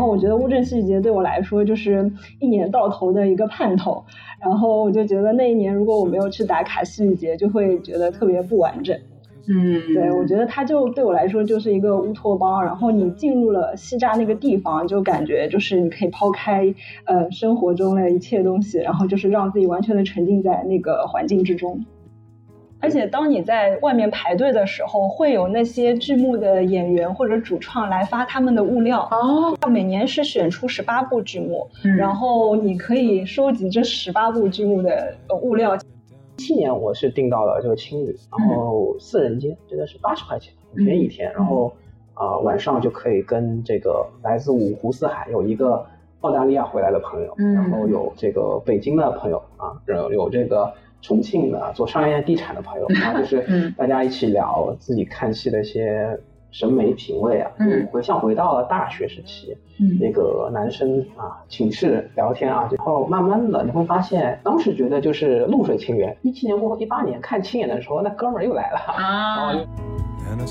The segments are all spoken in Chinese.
后我觉得乌镇戏剧节对我来说就是一年到头的一个盼头，然后我就觉得那一年如果我没有去打卡戏剧节，就会觉得特别不完整。嗯，对，我觉得它就对我来说就是一个乌托邦。然后你进入了西栅那个地方，就感觉就是你可以抛开呃生活中的一切东西，然后就是让自己完全的沉浸在那个环境之中。而且当你在外面排队的时候，会有那些剧目的演员或者主创来发他们的物料。哦，每年是选出十八部剧目，嗯然后你可以收集这十八部剧目的呃物料。去年我是订到了这个青旅，然后四人间真的是八十块钱，很便宜一天。然后啊、呃晚上就可以跟这个来自五湖四海有一个澳大利亚回来的朋友，嗯然后有这个北京的朋友啊，有有这个重庆的做商业地产的朋友，然后就是嗯。大家一起聊自己看戏的一些审美品味啊，嗯。就回像回到了大学时期，嗯。那个男生啊，寝室聊天啊，然后慢慢的你会发现，当时觉得就是露水情缘。一七年过后，一八年看青眼的时候，那哥们儿又来了，啊。然后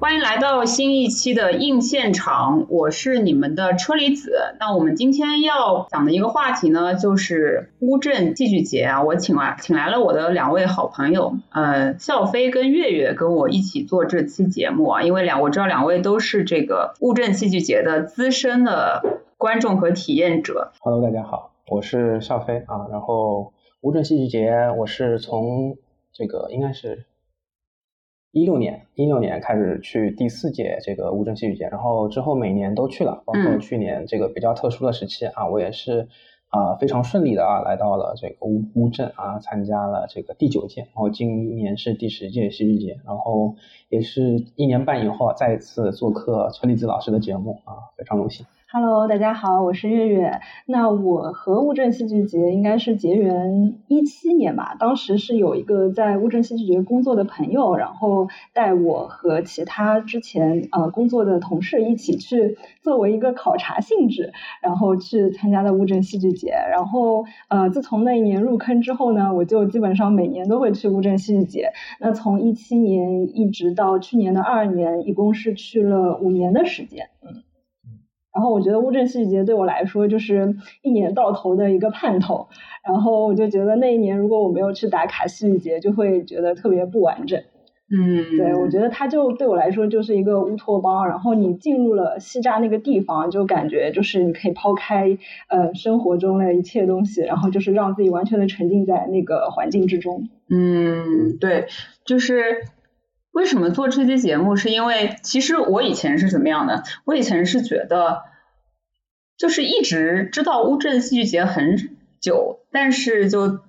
欢迎来到新一期的硬现场，我是你们的车厘子。那我们今天要讲的一个话题呢，就是乌镇戏剧节啊。我请来请来了我的两位好朋友，呃，笑飞跟月月跟我一起做这期节目啊。因为两我知道两位都是这个乌镇戏剧节的资深的观众和体验者。Hello，大家好，我是笑飞啊。然后乌镇戏剧节，我是从这个应该是一六年一六年开始去第四届这个乌镇戏剧节，然后之后每年都去了，包括嗯去年这个比较特殊的时期啊，我也是啊非常顺利的啊来到了这个乌乌镇啊，参加了这个第九届，然后今年是第十届戏剧节，然后也是一年半以后啊再一次做客车厘子老师的节目啊，非常荣幸。Hello，大家好，我是月月。那我和乌镇戏剧节应该是结缘一七年吧，当时是有一个在乌镇戏剧节工作的朋友，然后带我和其他之前呃工作的同事一起去，作为一个考察性质，然后去参加的乌镇戏剧节。然后呃，自从那一年入坑之后呢，我就基本上每年都会去乌镇戏剧节。那从一七年一直到去年的二年，一共是去了五年的时间。嗯。然后我觉得乌镇戏剧节对我来说就是一年到头的一个盼头，然后我就觉得那一年如果我没有去打卡戏剧节，就会觉得特别不完整。嗯，对，我觉得它就对我来说就是一个乌托邦。然后你进入了西栅那个地方，就感觉就是你可以抛开呃生活中的一切东西，然后就是让自己完全的沉浸在那个环境之中。嗯，对，就是为什么做这期节目，是因为其实我以前是怎么样的？我以前是觉得，就是一直知道乌镇戏剧节很久，但是就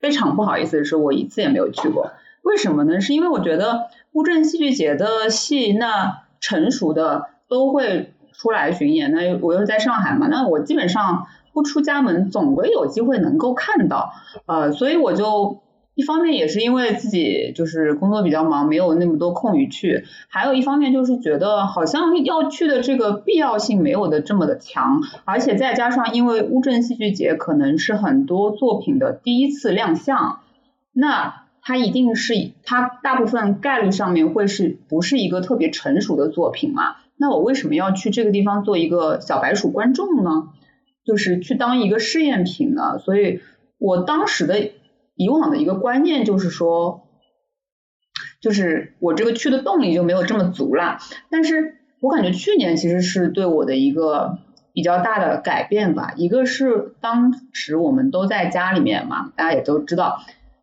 非常不好意思的是，我一次也没有去过。为什么呢？是因为我觉得乌镇戏剧节的戏，那成熟的都会出来巡演。那我又在上海嘛，那我基本上不出家门，总归有机会能够看到。呃，所以我就一方面也是因为自己就是工作比较忙，没有那么多空余去；还有一方面就是觉得好像要去的这个必要性没有的这么的强，而且再加上因为乌镇戏剧节可能是很多作品的第一次亮相，那它一定是它大部分概率上面会是不是一个特别成熟的作品嘛？那我为什么要去这个地方做一个小白鼠观众呢？就是去当一个试验品呢？所以我当时的以往的一个观念就是说，就是我这个去的动力就没有这么足了。但是我感觉去年其实是对我的一个比较大的改变吧。一个是当时我们都在家里面嘛，大家也都知道。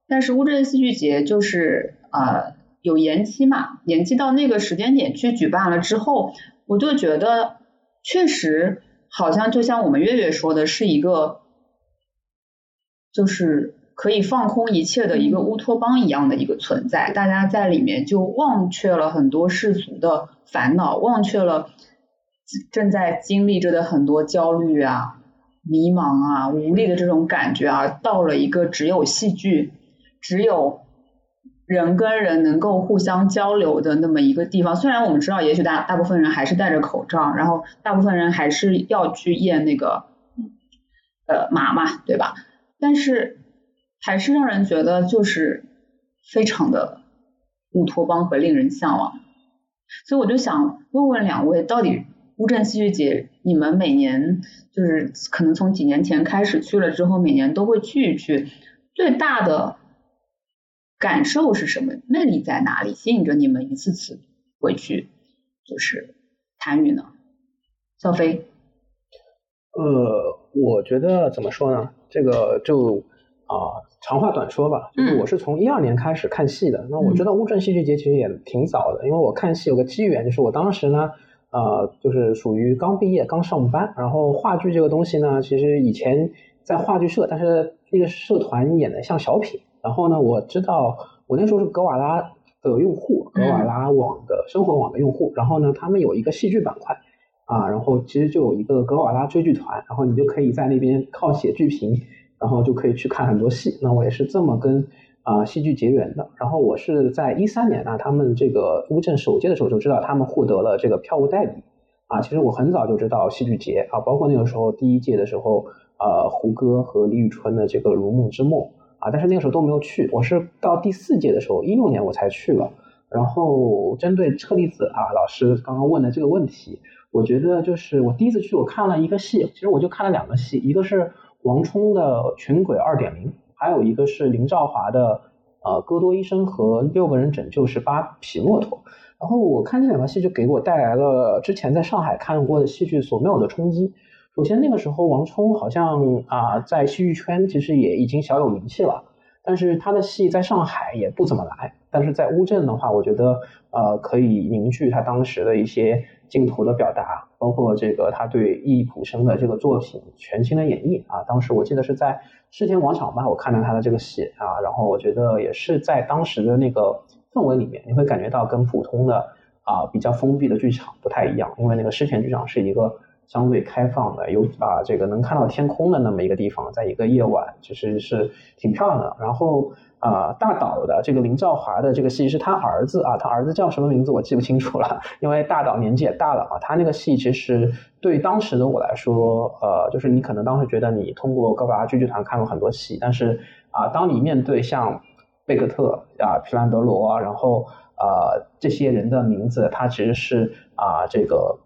但是乌镇戏剧节就是呃有延期嘛，延期到那个时间点去举办了之后，我就觉得确实好像就像我们月月说的，是一个就是可以放空一切的一个乌托邦一样的一个存在。大家在里面就忘却了很多世俗的烦恼，忘却了正在经历着的很多焦虑啊、迷茫啊、无力的这种感觉啊，到了一个只有戏剧。只有人跟人能够互相交流的那么一个地方。虽然我们知道，也许大大部分人还是戴着口罩，然后大部分人还是要去验那个呃码嘛，对吧？但是还是让人觉得就是非常的乌托邦和令人向往。所以我就想问问两位，到底乌镇戏剧节，你们每年就是可能从几年前开始去了之后，每年都会去一去，最大的感受是什么？魅力在哪里？吸引着你们一次次回去就是参与呢？小飞，呃，我觉得怎么说呢？这个就啊、长话短说吧，就是嗯我是从一二年开始看戏的。那我知道乌镇戏剧节其实也挺早的，因为我看戏有个机缘，就是我当时呢，呃，就是属于刚毕业刚上班，然后话剧这个东西呢，其实以前在话剧社，但是那个社团演的像小品。然后呢，我知道我那时候是格瓦拉的用户，格瓦拉网的生活网的用户，然后呢，他们有一个戏剧板块。啊，然后其实就有一个格瓦拉追剧团，然后你就可以在那边靠写剧评，然后就可以去看很多戏。那我也是这么跟啊、戏剧结缘的。然后我是在一三年呢，他们这个乌镇首届的时候就知道他们获得了这个票务代理啊。其实我很早就知道戏剧节啊，包括那个时候第一届的时候，呃，胡歌和李宇春的这个《如梦之梦》啊，但是那个时候都没有去。我是到第四届的时候，一六年我才去了。然后针对车厘子啊老师刚刚问的这个问题，我觉得就是我第一次去，我看了一个戏，其实我就看了两个戏，一个是王冲的《群鬼二点零》，还有一个是林兆华的呃《戈多医生和六个人拯救十八匹骆驼》。然后我看这两个戏，就给我带来了之前在上海看过的戏剧所没有的冲击。首先那个时候王冲好像啊、在戏剧圈其实也已经小有名气了。但是他的戏在上海也不怎么来，但是在乌镇的话，我觉得呃可以凝聚他当时的一些镜头的表达，包括这个他对易卜生的这个作品全新的演绎啊。当时我记得是在世田广场吧，我看到他的这个戏啊，然后我觉得也是在当时的那个氛围里面，你会感觉到跟普通的啊比较封闭的剧场不太一样，因为那个世田剧场是一个。相对开放的，有啊这个能看到天空的那么一个地方，在一个夜晚，其实是挺漂亮的。然后啊、大岛的这个林兆华的这个戏是他儿子啊，他儿子叫什么名字我记不清楚了，因为大岛年纪也大了啊。他那个戏其实对当时的我来说，呃，就是你可能当时觉得你通过高瓦剧剧团看过很多戏，但是啊、当你面对像贝克特啊、皮兰德罗，然后呃这些人的名字，他其实是啊、这个。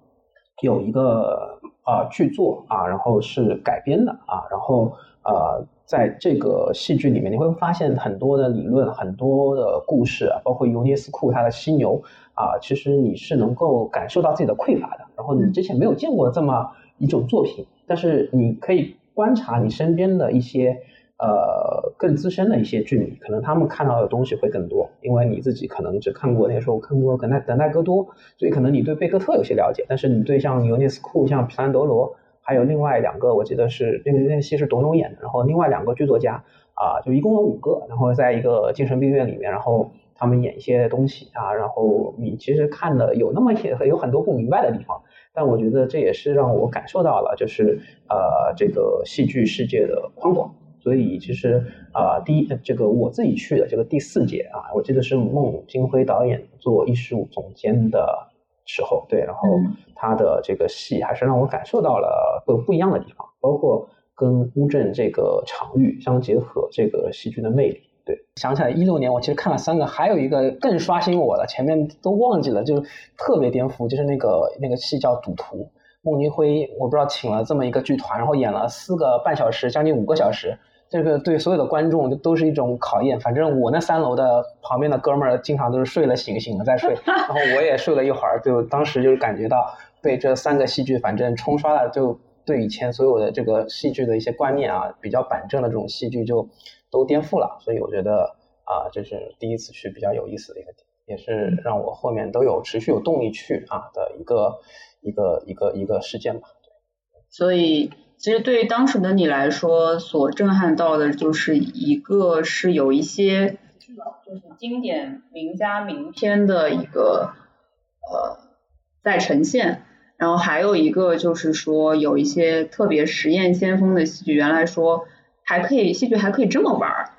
有一个啊、剧作啊，然后是改编的啊，然后呃，在这个戏剧里面，你会发现很多的理论、很多的故事啊，包括尤涅斯库他的犀牛啊，其实你是能够感受到自己的匮乏的。然后你之前没有见过这么一种作品，但是你可以观察你身边的一些呃更资深的一些剧迷，可能他们看到的东西会更多，因为你自己可能只看过那个时候看过等待等待戈多，所以可能你对贝克特有些了解，但是你对像尤涅斯库、像皮兰德罗，还有另外两个，我记得是那个那个戏是董永演的，然后另外两个剧作家啊、就一共有五个，然后在一个精神病院里面，然后他们演一些东西啊，然后你其实看的有那么些有很多不明白的地方，但我觉得这也是让我感受到了，就是呃这个戏剧世界的宽广。所以其实啊、第一这个我自己去的这个第四届啊，我记得是孟京辉导演做艺术总监的时候，对，然后嗯他的这个戏还是让我感受到了不不一样的地方，包括跟乌镇这个场域相结合，这个戏剧的魅力。对，想起来一六年我其实看了三个，还有一个更刷新我的，前面都忘记了，就是特别颠覆，就是那个那个戏叫《赌徒》，孟京辉我不知道请了这么一个剧团，然后演了四个半小时，将近五个小时。这个对所有的观众都是一种考验。反正我那三楼的旁边的哥们儿经常都是睡了醒，醒了再睡，然后我也睡了一会儿，就当时就是感觉到被这三个戏剧反正冲刷了，就对以前所有的这个戏剧的一些观念啊，比较板正的这种戏剧就都颠覆了。所以我觉得啊，这是第一次去比较有意思的一个点，也是让我后面都有持续有动力去啊的一个一个一个一个事件吧。所以其实对于当时的你来说，所震撼到的就是一个是有一些就是经典名家名篇的一个呃在呈现，然后还有一个就是说有一些特别实验先锋的戏剧，原来说还可以戏剧还可以这么玩儿，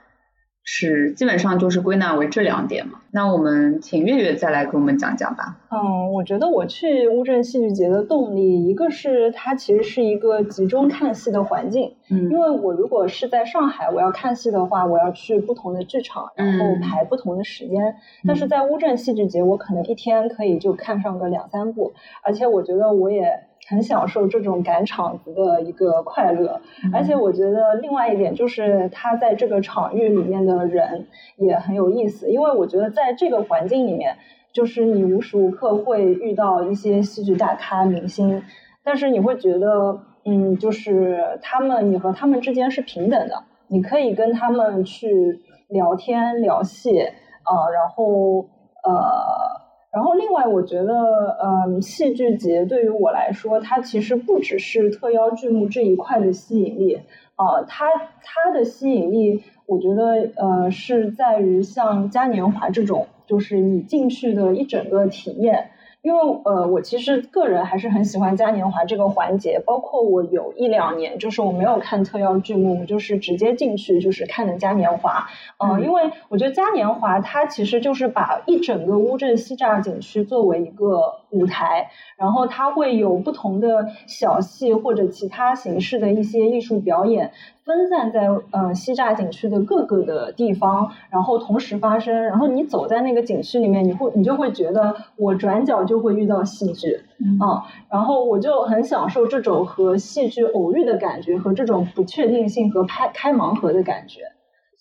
是基本上就是归纳为这两点嘛。那我们请月月再来给我们讲讲吧。嗯，我觉得我去乌镇戏剧节的动力，一个是它其实是一个集中看戏的环境，嗯因为我如果是在上海，我要看戏的话，我要去不同的剧场，然后嗯排不同的时间。但是在乌镇戏剧节，我可能一天可以就看上个两三部，而且我觉得我也很享受这种赶场子的一个快乐。而且我觉得另外一点就是他在这个场域里面的人也很有意思，因为我觉得在这个环境里面，就是你无时无刻会遇到一些戏剧大咖、明星，但是你会觉得，嗯，就是他们，你和他们之间是平等的，你可以跟他们去聊天聊戏啊，然后呃。然后，另外，我觉得，嗯，戏剧节对于我来说，它其实不只是特邀剧目这一块的吸引力，啊，它它的吸引力，我觉得，呃，是在于像嘉年华这种，就是你进去的一整个体验。因为呃，我其实个人还是很喜欢嘉年华这个环节，包括我有一两年，就是我没有看特邀剧目，我就是直接进去就是看的嘉年华。嗯，因为我觉得嘉年华它其实就是把一整个乌镇西栅景区作为一个舞台，然后它会有不同的小戏或者其他形式的一些艺术表演。分散在呃西栅景区的各个的地方，然后同时发生，然后你走在那个景区里面，你会你就会觉得我转角就会遇到戏剧，啊，然后我就很享受这种和戏剧偶遇的感觉，和这种不确定性和拍开盲盒的感觉，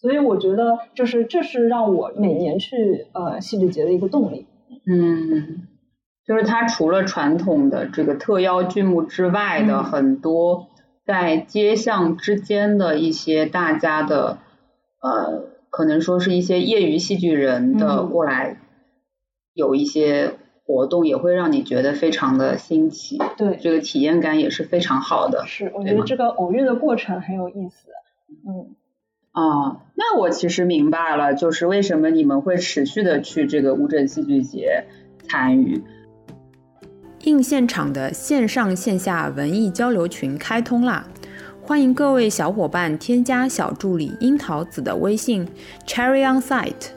所以我觉得就是这是让我每年去呃戏剧节的一个动力。嗯，就是它除了传统的这个特邀剧目之外的很多。在街巷之间的一些大家的呃，可能说是一些业余戏剧人的过来，有一些活动也会让你觉得非常的新奇，对，这个体验感也是非常好的。是，我觉得这个偶遇的过程很有意思。嗯，啊，那我其实明白了，就是为什么你们会持续的去这个乌镇戏剧节参与。映现场的线上线下文艺交流群开通啦！欢迎各位小伙伴添加小助理樱桃子的微信 Cherry on Site，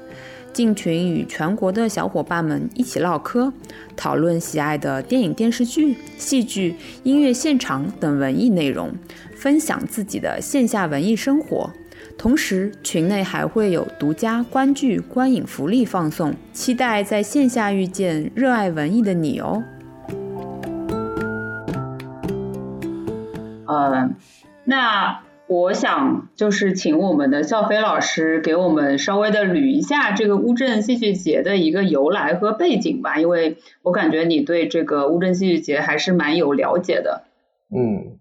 进群与全国的小伙伴们一起唠嗑，讨论喜爱的电影、电视剧、戏剧、音乐现场等文艺内容，分享自己的线下文艺生活。同时，群内还会有独家观剧、观影福利放送，期待在线下遇见热爱文艺的你哦！呃，那我想就是请我们的笑飞老师给我们稍微的捋一下这个乌镇戏剧节的一个由来和背景吧，因为我感觉你对这个乌镇戏剧节还是蛮有了解的。嗯，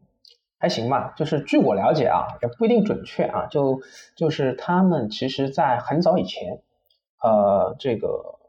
还行吧，就是据我了解啊，也不一定准确啊，就就是他们其实在很早以前，呃，这个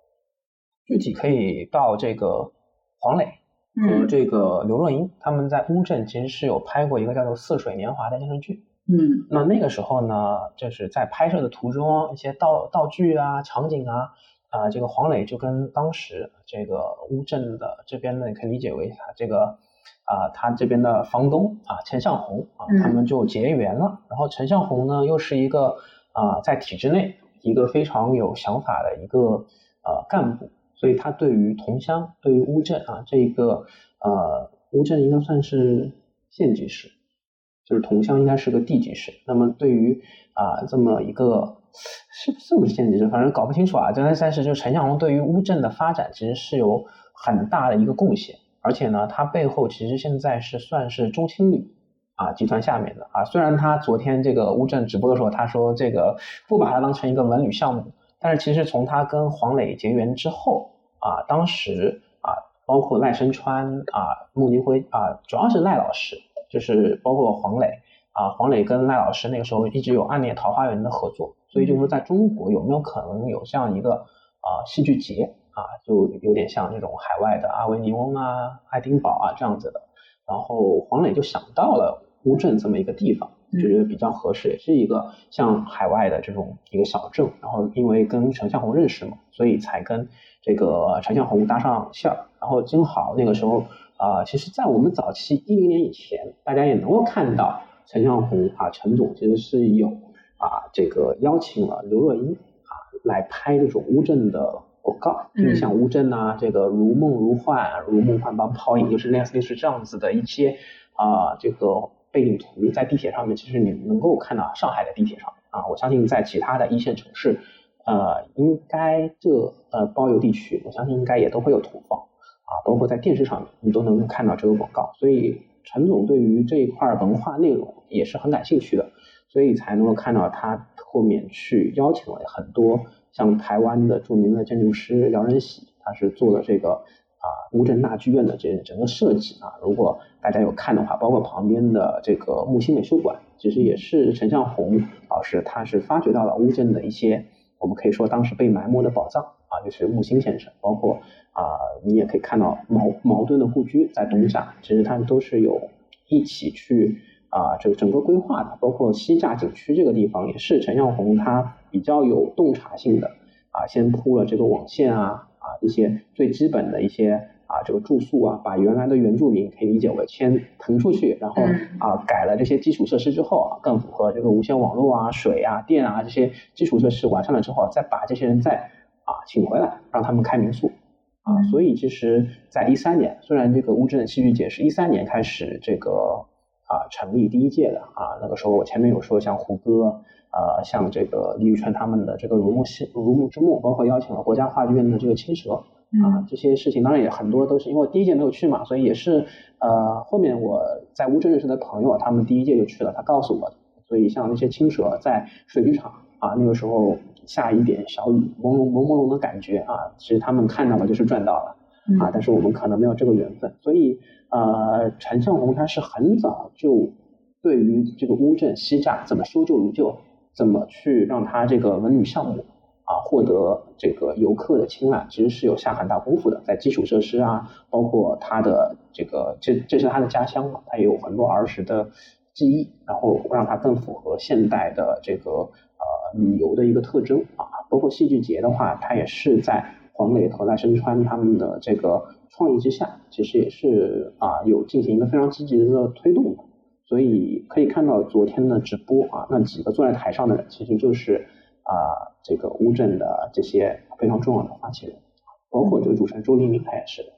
具体可以到这个黄磊。和这个刘若英他们在乌镇其实是有拍过一个叫做《似水年华》的电视剧。嗯，那那个时候呢，就是在拍摄的途中，一些道道具啊、场景啊，啊，这个黄磊就跟当时这个乌镇的这边呢，可以理解为他这个啊，他这边的房东啊，陈向红啊，他们就结缘了。然后陈向红呢，又是一个啊，在体制内一个非常有想法的一个呃干部。所以他对于桐乡，对于乌镇啊，这一个呃乌镇应该算是县级市，就是桐乡应该是个地级市。那么对于啊这么一个是是不是县级市，反正搞不清楚啊。但是但是就陈向红对于乌镇的发展其实是有很大的一个贡献，而且呢，他背后其实现在是算是中青旅啊集团下面的啊。虽然他昨天这个乌镇直播的时候他说这个不把它当成一个文旅项目。但是其实从他跟黄磊结缘之后啊，当时啊，包括赖声川啊、穆尼辉啊，主要是赖老师，就是包括黄磊啊，黄磊跟赖老师那个时候一直有《暗恋桃花源》的合作，所以就是说在中国有没有可能有这样一个啊戏剧节啊，就有点像这种海外的阿维尼翁啊、爱丁堡啊这样子的，然后黄磊就想到了乌镇这么一个地方。就觉得比较合适，也是一个像海外的这种一个小镇，然后因为跟陈向红认识嘛，所以才跟这个陈向红搭上线儿，然后正好那个时候啊，其实，在我们早期一零年以前，大家也能够看到陈向红啊，陈总其实是有啊这个邀请了刘若英啊来拍这种乌镇的广告，就像乌镇呐，这个如梦如幻，如梦幻般泡影，就是类似是这样子的一些啊这个。背景图在地铁上面，其实你能够看到上海的地铁上啊，我相信在其他的一线城市，呃，应该这呃包邮地区，我相信应该也都会有投放啊，包括在电视上面你都能够看到这个广告，所以陈总对于这一块文化内容也是很感兴趣的，所以才能够看到他后面去邀请了很多像台湾的著名的建筑师姚仁喜，他是做了这个啊乌镇大剧院的这整个设计啊，如果大家有看的话，包括旁边的这个木心美术馆，其实也是陈向红老师他是发掘到了乌镇的一些我们可以说当时被埋没的宝藏啊，就是木心先生，包括。啊，你也可以看到矛矛盾的故居在东夏，其实他们都是有一起去啊，这个整个规划的，包括西栅景区这个地方也是陈向红他比较有洞察性的啊，先铺了这个网线啊啊一些最基本的一些啊这个住宿啊，把原来的原住民可以理解为先腾出去，然后啊改了这些基础设施之后啊，更符合这个无线网络啊、水啊、电啊这些基础设施完善了之后，再把这些人再啊请回来，让他们开民宿。啊，所以其实，在一三年，虽然这个乌镇戏剧节是一三年开始这个啊成立第一届的啊，那个时候我前面有说像胡歌，呃，像这个李宇春他们的这个《如沐戏如梦之梦》，包括邀请了国家话剧院的这个青蛇啊，这些事情当然也很多都是因为第一届没有去嘛，所以也是呃后面我在乌镇认识的朋友，他们第一届就去了，他告诉我的，所以像那些青蛇在水剧场啊，那个时候。下一点小雨，朦胧朦朦胧的感觉啊，其实他们看到了就是赚到了啊，但是我们可能没有这个缘分，所以呃，陈向红他是很早就对于这个乌镇西栅怎么修旧如旧，怎么去让他这个文旅项目啊获得这个游客的青睐，其实是有下很大功夫的，在基础设施啊，包括他的这个这这是他的家乡嘛，他也有很多儿时的记忆，然后让他更符合现代的这个呃。旅游的一个特征啊，包括戏剧节的话，它也是在黄磊和赖声川他们的这个创意之下，其实也是啊有进行一个非常积极的一个推动的。所以可以看到昨天的直播啊，那几个坐在台上的人，其实就是啊这个乌镇的这些非常重要的发起人，包括这个主持人周黎明，他也是的。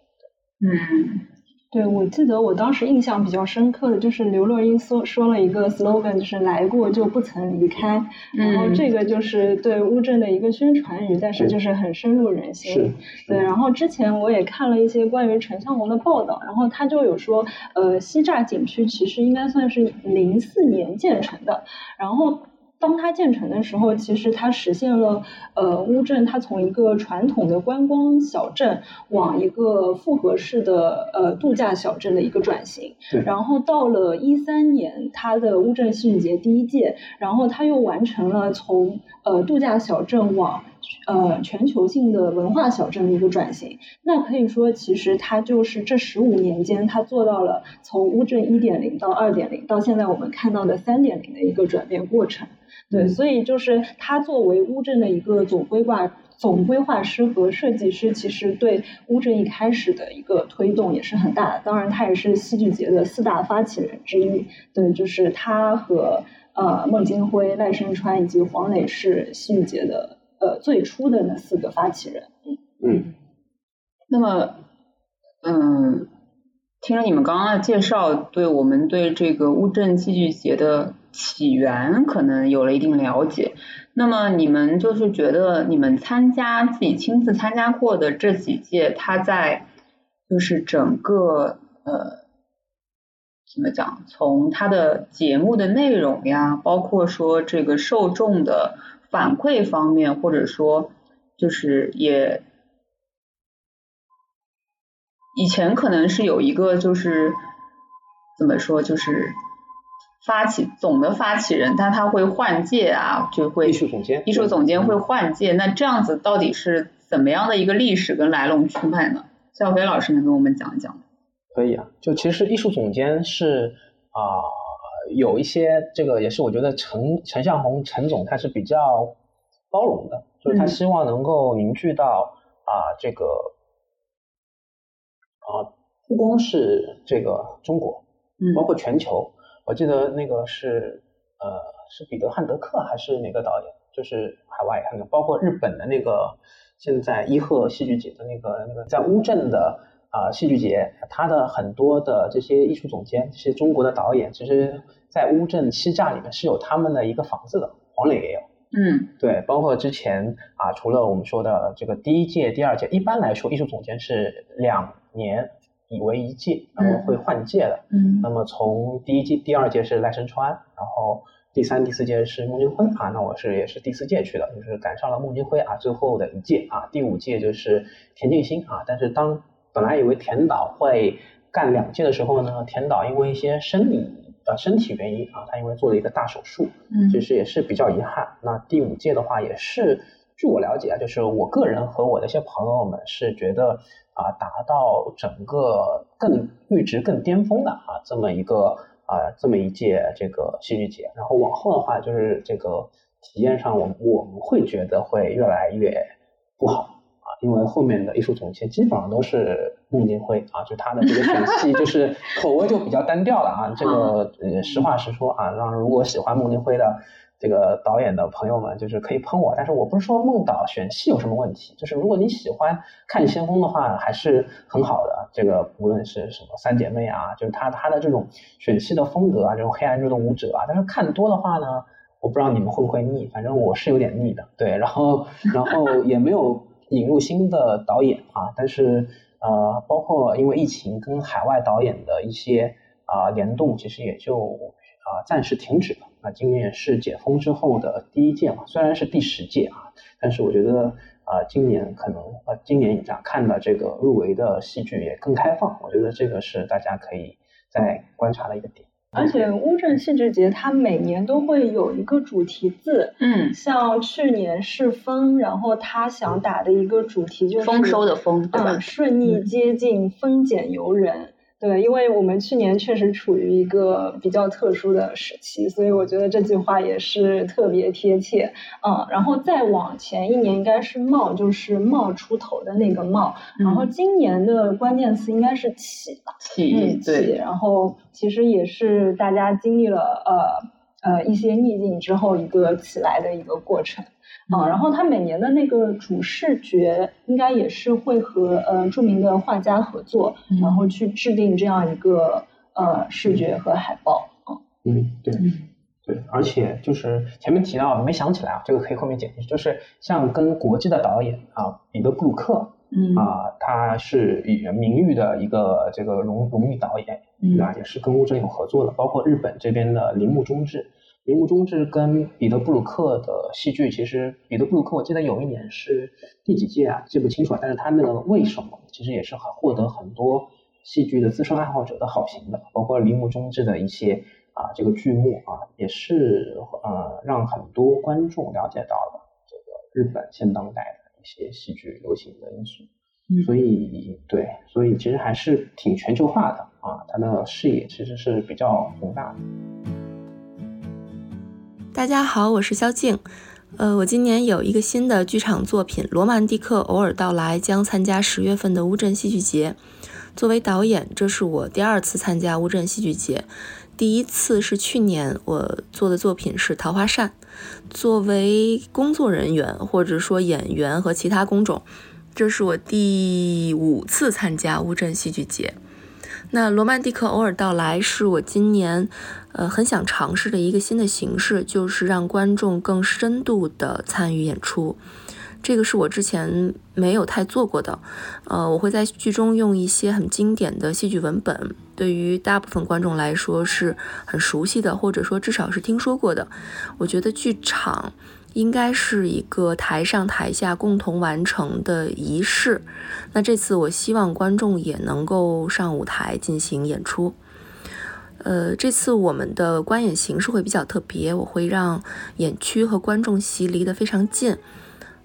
嗯。对，我记得我当时印象比较深刻的就是刘若英说说了一个 slogan，就是来过就不曾离开。然后这个就是对乌镇的一个宣传语，但是就是很深入人心。对，然后之前我也看了一些关于陈向红的报道，然后他就有说，呃，西栅景区其实应该算是零四年建成的，然后。当它建成的时候，其实它实现了呃乌镇它从一个传统的观光小镇往一个复合式的呃度假小镇的一个转型。对。然后到了一三年，它的乌镇戏剧节第一届，然后它又完成了从呃度假小镇往呃全球性的文化小镇的一个转型。那可以说，其实它就是这十五年间，它做到了从乌镇一点零到二点零，到现在我们看到的三点零的一个转变过程。对，所以就是他作为乌镇的一个总规划总规划师和设计师，其实对乌镇一开始的一个推动也是很大的。当然，他也是戏剧节的四大发起人之一。对，就是他和呃孟京辉、赖声川以及黄磊是戏剧节的呃最初的那四个发起人。嗯，那么嗯，听了你们刚刚的介绍，对我们对这个乌镇戏剧节的。起源可能有了一定了解，那么你们就是觉得你们参加自己亲自参加过的这几届，它在就是整个呃怎么讲，从它的节目的内容呀，包括说这个受众的反馈方面，或者说就是也以前可能是有一个就是怎么说就是。发起总的发起人，但他会换届啊，就会艺术总监，艺术总监会换届。那这样子到底是怎么样的一个历史跟来龙去脉呢？肖飞老师能跟我们讲一讲吗？可以啊，就其实艺术总监是啊，有一些这个也是我觉得陈陈向红陈总他是比较包容的，就是他希望能够凝聚到啊这个啊不光是这个中国，嗯，包括全球。我记得那个是呃是彼得汉德克还是哪个导演？就是海外看的，包括日本的那个现在伊贺戏剧节的那个那个在乌镇的啊戏剧节，他的很多的这些艺术总监，这些中国的导演，其实，在乌镇西栅里面是有他们的一个房子的，黄磊也有。嗯，对，包括之前啊，除了我们说的这个第一届、第二届，一般来说艺术总监是两年以为一届，然后会换届的。嗯那么从第一届、第二届是赖声川，然后第三、第四届是孟京辉啊，那我是也是第四届去的，就是赶上了孟京辉啊最后的一届啊，第五届就是田径星啊，但是当本来以为田导会干两届的时候呢，田导因为一些生理呃身体原因啊，他因为做了一个大手术，嗯其实也是比较遗憾。那第五届的话，也是据我了解啊，就是我个人和我的一些朋友们是觉得啊，达到整个更阈值更巅峰的啊这么一个啊这么一届这个戏剧节。然后往后的话，就是这个体验上，我们我们会觉得会越来越不好。啊，因为后面的艺术总监基本上都是孟京辉啊，就他的这个选戏就是口味就比较单调了啊。这个呃，实话实说啊，让如果喜欢孟京辉的这个导演的朋友们，就是可以喷我，但是我不是说孟导选戏有什么问题，就是如果你喜欢看先锋的话，还是很好的。这个无论是什么三姐妹啊，就是他他的这种选戏的风格啊，这种黑暗中的舞者啊，但是看多的话呢，我不知道你们会不会腻，反正我是有点腻的。对，然后然后也没有引入新的导演啊，但是呃，包括因为疫情跟海外导演的一些啊、联动，其实也就啊、暂时停止了。那，今年是解封之后的第一届嘛，虽然是第十届啊，但是我觉得啊、今年可能啊，今年想看的这个入围的戏剧也更开放，我觉得这个是大家可以再观察的一个点。而且乌镇戏剧节它每年都会有一个主题字，嗯，像去年是风，然后他想打的一个主题就是丰收的丰，对吧嗯，？顺利接近，丰俭由人。对，因为我们去年确实处于一个比较特殊的时期，所以我觉得这句话也是特别贴切。嗯，然后再往前一年应该是冒，就是冒出头的那个冒。然后今年的关键词应该是起吧。起嗯，起，对，然后其实也是大家经历了呃呃一些逆境之后一个起来的一个过程。啊、然后他每年的那个主视觉应该也是会和呃著名的画家合作，嗯然后去制定这样一个呃视觉和海报。嗯，对。嗯对，而且就是前面提到没想起来啊，这个可以后面解释。就是像跟国际的导演啊，彼得布鲁克嗯啊，他是以名誉的一个这个荣荣誉导演，嗯对吧？也是跟乌镇有合作的，包括日本这边的铃木忠志。铃木忠志跟彼得布鲁克的戏剧，其实彼得布鲁克我记得有一年是第几届啊，记不清楚了，但是他那个为什么其实也是很获得很多戏剧的资深爱好者的好评的，包括铃木忠志的一些啊这个剧目啊，也是呃让很多观众了解到了这个日本现当代的一些戏剧流行的因素。所以对，所以其实还是挺全球化的啊，它的视野其实是比较宏大的。大家好，我是萧静。呃，我今年有一个新的剧场作品《罗曼蒂克偶尔到来》，将参加十月份的乌镇戏剧节。作为导演，这是我第二次参加乌镇戏剧节，第一次是去年我做的作品是《桃花扇》。作为工作人员或者说演员和其他工种，这是我第五次参加乌镇戏剧节。那罗曼蒂克偶尔到来是我今年，呃，很想尝试的一个新的形式，就是让观众更深度的参与演出。这个是我之前没有太做过的，呃，我会在剧中用一些很经典的戏剧文本，对于大部分观众来说是很熟悉的，或者说至少是听说过的。我觉得剧场应该是一个台上台下共同完成的仪式。那这次我希望观众也能够上舞台进行演出。呃，这次我们的观演形式会比较特别，我会让演区和观众席离得非常近。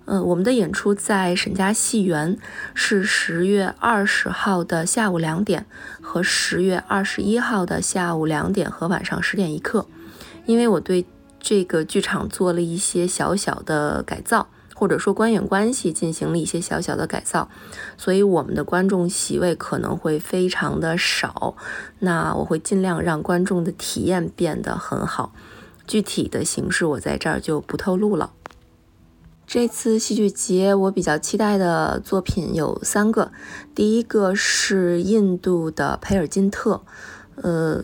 呃，我们的演出在沈家戏园，是十月二十号的下午两点和十月二十一号的下午两点和晚上十点一刻。因为我对这个剧场做了一些小小的改造，或者说观演关系进行了一些小小的改造，所以我们的观众席位可能会非常的少。那我会尽量让观众的体验变得很好，具体的形式我在这儿就不透露了。这次戏剧节我比较期待的作品有三个，第一个是印度的培尔金特，呃，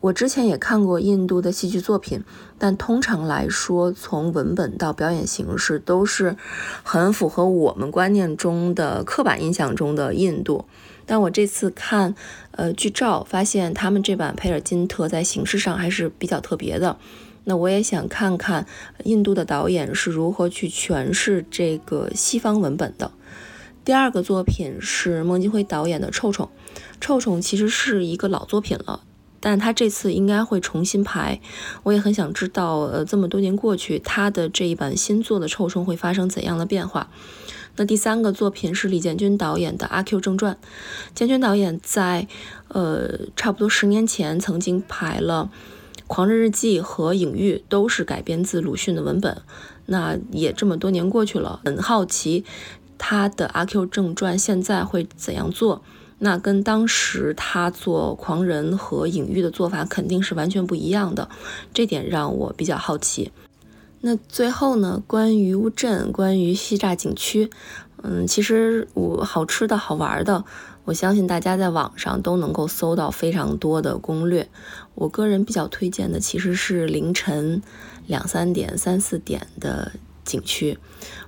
我之前也看过印度的戏剧作品，但通常来说，从文本到表演形式都是很符合我们观念中的刻板印象中的印度。但我这次看呃剧照，发现他们这版佩尔金特在形式上还是比较特别的。那我也想看看印度的导演是如何去诠释这个西方文本的。第二个作品是孟京辉导演的《臭虫》，《臭虫》其实是一个老作品了，但他这次应该会重新排。我也很想知道，呃，这么多年过去，他的这一版新作的《臭虫》会发生怎样的变化。那第三个作品是李建军导演的《阿 Q 正传》。建军导演在呃差不多十年前曾经排了《狂人日记》和《隐喻》，都是改编自鲁迅的文本。那也这么多年过去了，很好奇他的《阿 Q 正传》现在会怎样做。那跟当时他做《狂人》和《隐喻》的做法肯定是完全不一样的，这点让我比较好奇。那最后呢？关于乌镇，关于西栅景区，嗯，其实我好吃的好玩的，我相信大家在网上都能够搜到非常多的攻略。我个人比较推荐的其实是凌晨两三点、三四点的景区。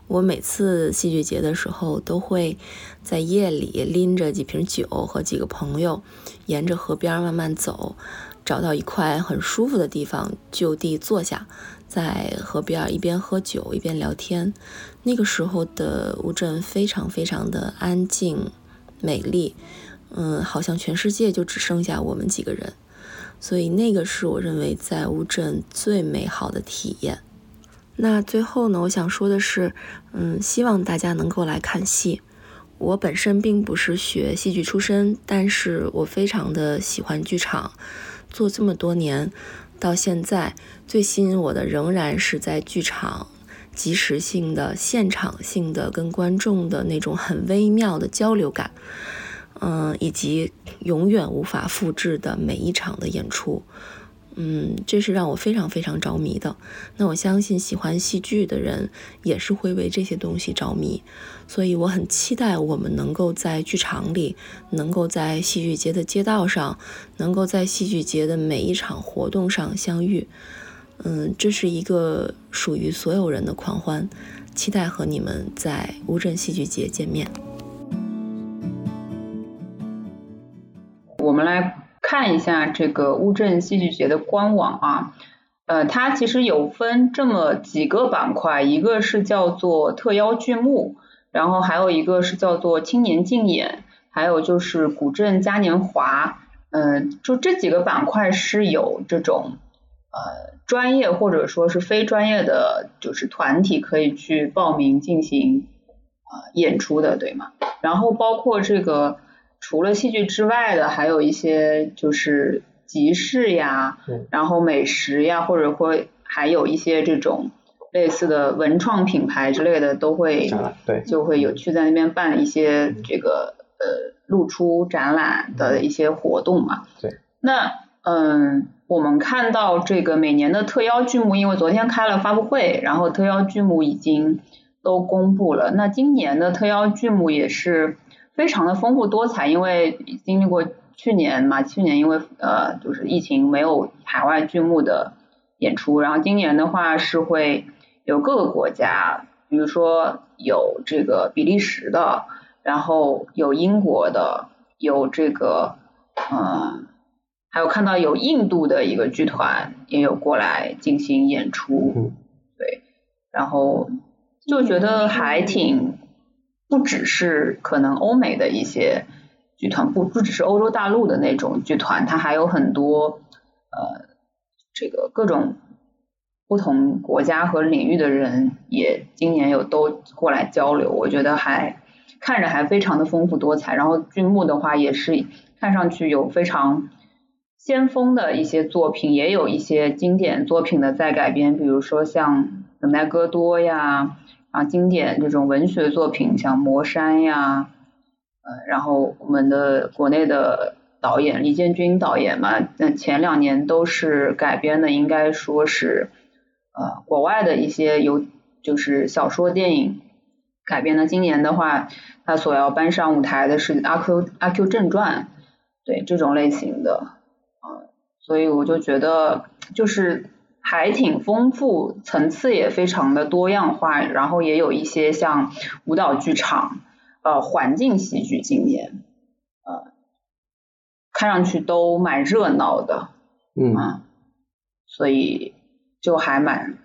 我每次戏剧节的时候，都会在夜里拎着几瓶酒和几个朋友，沿着河边慢慢走，找到一块很舒服的地方，就地坐下。在河边一边喝酒一边聊天，那个时候的乌镇非常非常的安静、美丽，嗯，好像全世界就只剩下我们几个人，所以那个是我认为在乌镇最美好的体验。那最后呢，我想说的是，嗯，希望大家能够来看戏。我本身并不是学戏剧出身，但是我非常的喜欢剧场，做这么多年。到现在，最吸引我的仍然是在剧场即时性的、现场性的跟观众的那种很微妙的交流感，嗯，以及永远无法复制的每一场的演出。嗯，这是让我非常非常着迷的。那我相信喜欢戏剧的人也是会为这些东西着迷，所以我很期待我们能够在剧场里，能够在戏剧节的街道上，能够在戏剧节的每一场活动上相遇。嗯，这是一个属于所有人的狂欢，期待和你们在乌镇戏剧节见面。我们来。看一下这个乌镇戏剧节的官网啊，呃，它其实有分这么几个板块，一个是叫做特邀剧目，然后还有一个是叫做青年竞演，还有就是古镇嘉年华，嗯，就这几个板块是有这种呃专业或者说是非专业的就是团体可以去报名进行啊演出的，对吗？然后包括这个。除了戏剧之外的，还有一些就是集市呀，然后美食呀，或者会还有一些这种类似的文创品牌之类的，都会对，就会有去在那边办一些这个呃露出展览的一些活动嘛。对。那嗯，我们看到这个每年的特邀剧目，因为昨天开了发布会，然后特邀剧目已经都公布了。那今年的特邀剧目也是。非常的丰富多彩，因为经历过去年嘛，去年因为呃就是疫情没有海外剧目的演出，然后今年的话是会有各个国家，比如说有这个比利时的，然后有英国的，有这个嗯，还有看到有印度的一个剧团也有过来进行演出，对，然后就觉得还挺。不只是可能欧美的一些剧团，不不只是欧洲大陆的那种剧团，它还有很多呃这个各种不同国家和领域的人也今年有都过来交流，我觉得还看着还非常的丰富多彩。然后剧目的话也是看上去有非常先锋的一些作品，也有一些经典作品的在改编，比如说像《等待戈多》呀。啊，经典这种文学作品，像《魔山》呀，呃，然后我们的国内的导演李建军导演嘛，那前两年都是改编的，应该说是呃国外的一些有就是小说电影改编的。今年的话，他所要搬上舞台的是《阿 Q 阿 Q 正传》，对这种类型的，啊，所以我就觉得就是。还挺丰富，层次也非常的多样化，然后也有一些像舞蹈剧场、呃环境戏剧今年，呃，看上去都蛮热闹的，嗯啊，所以就还蛮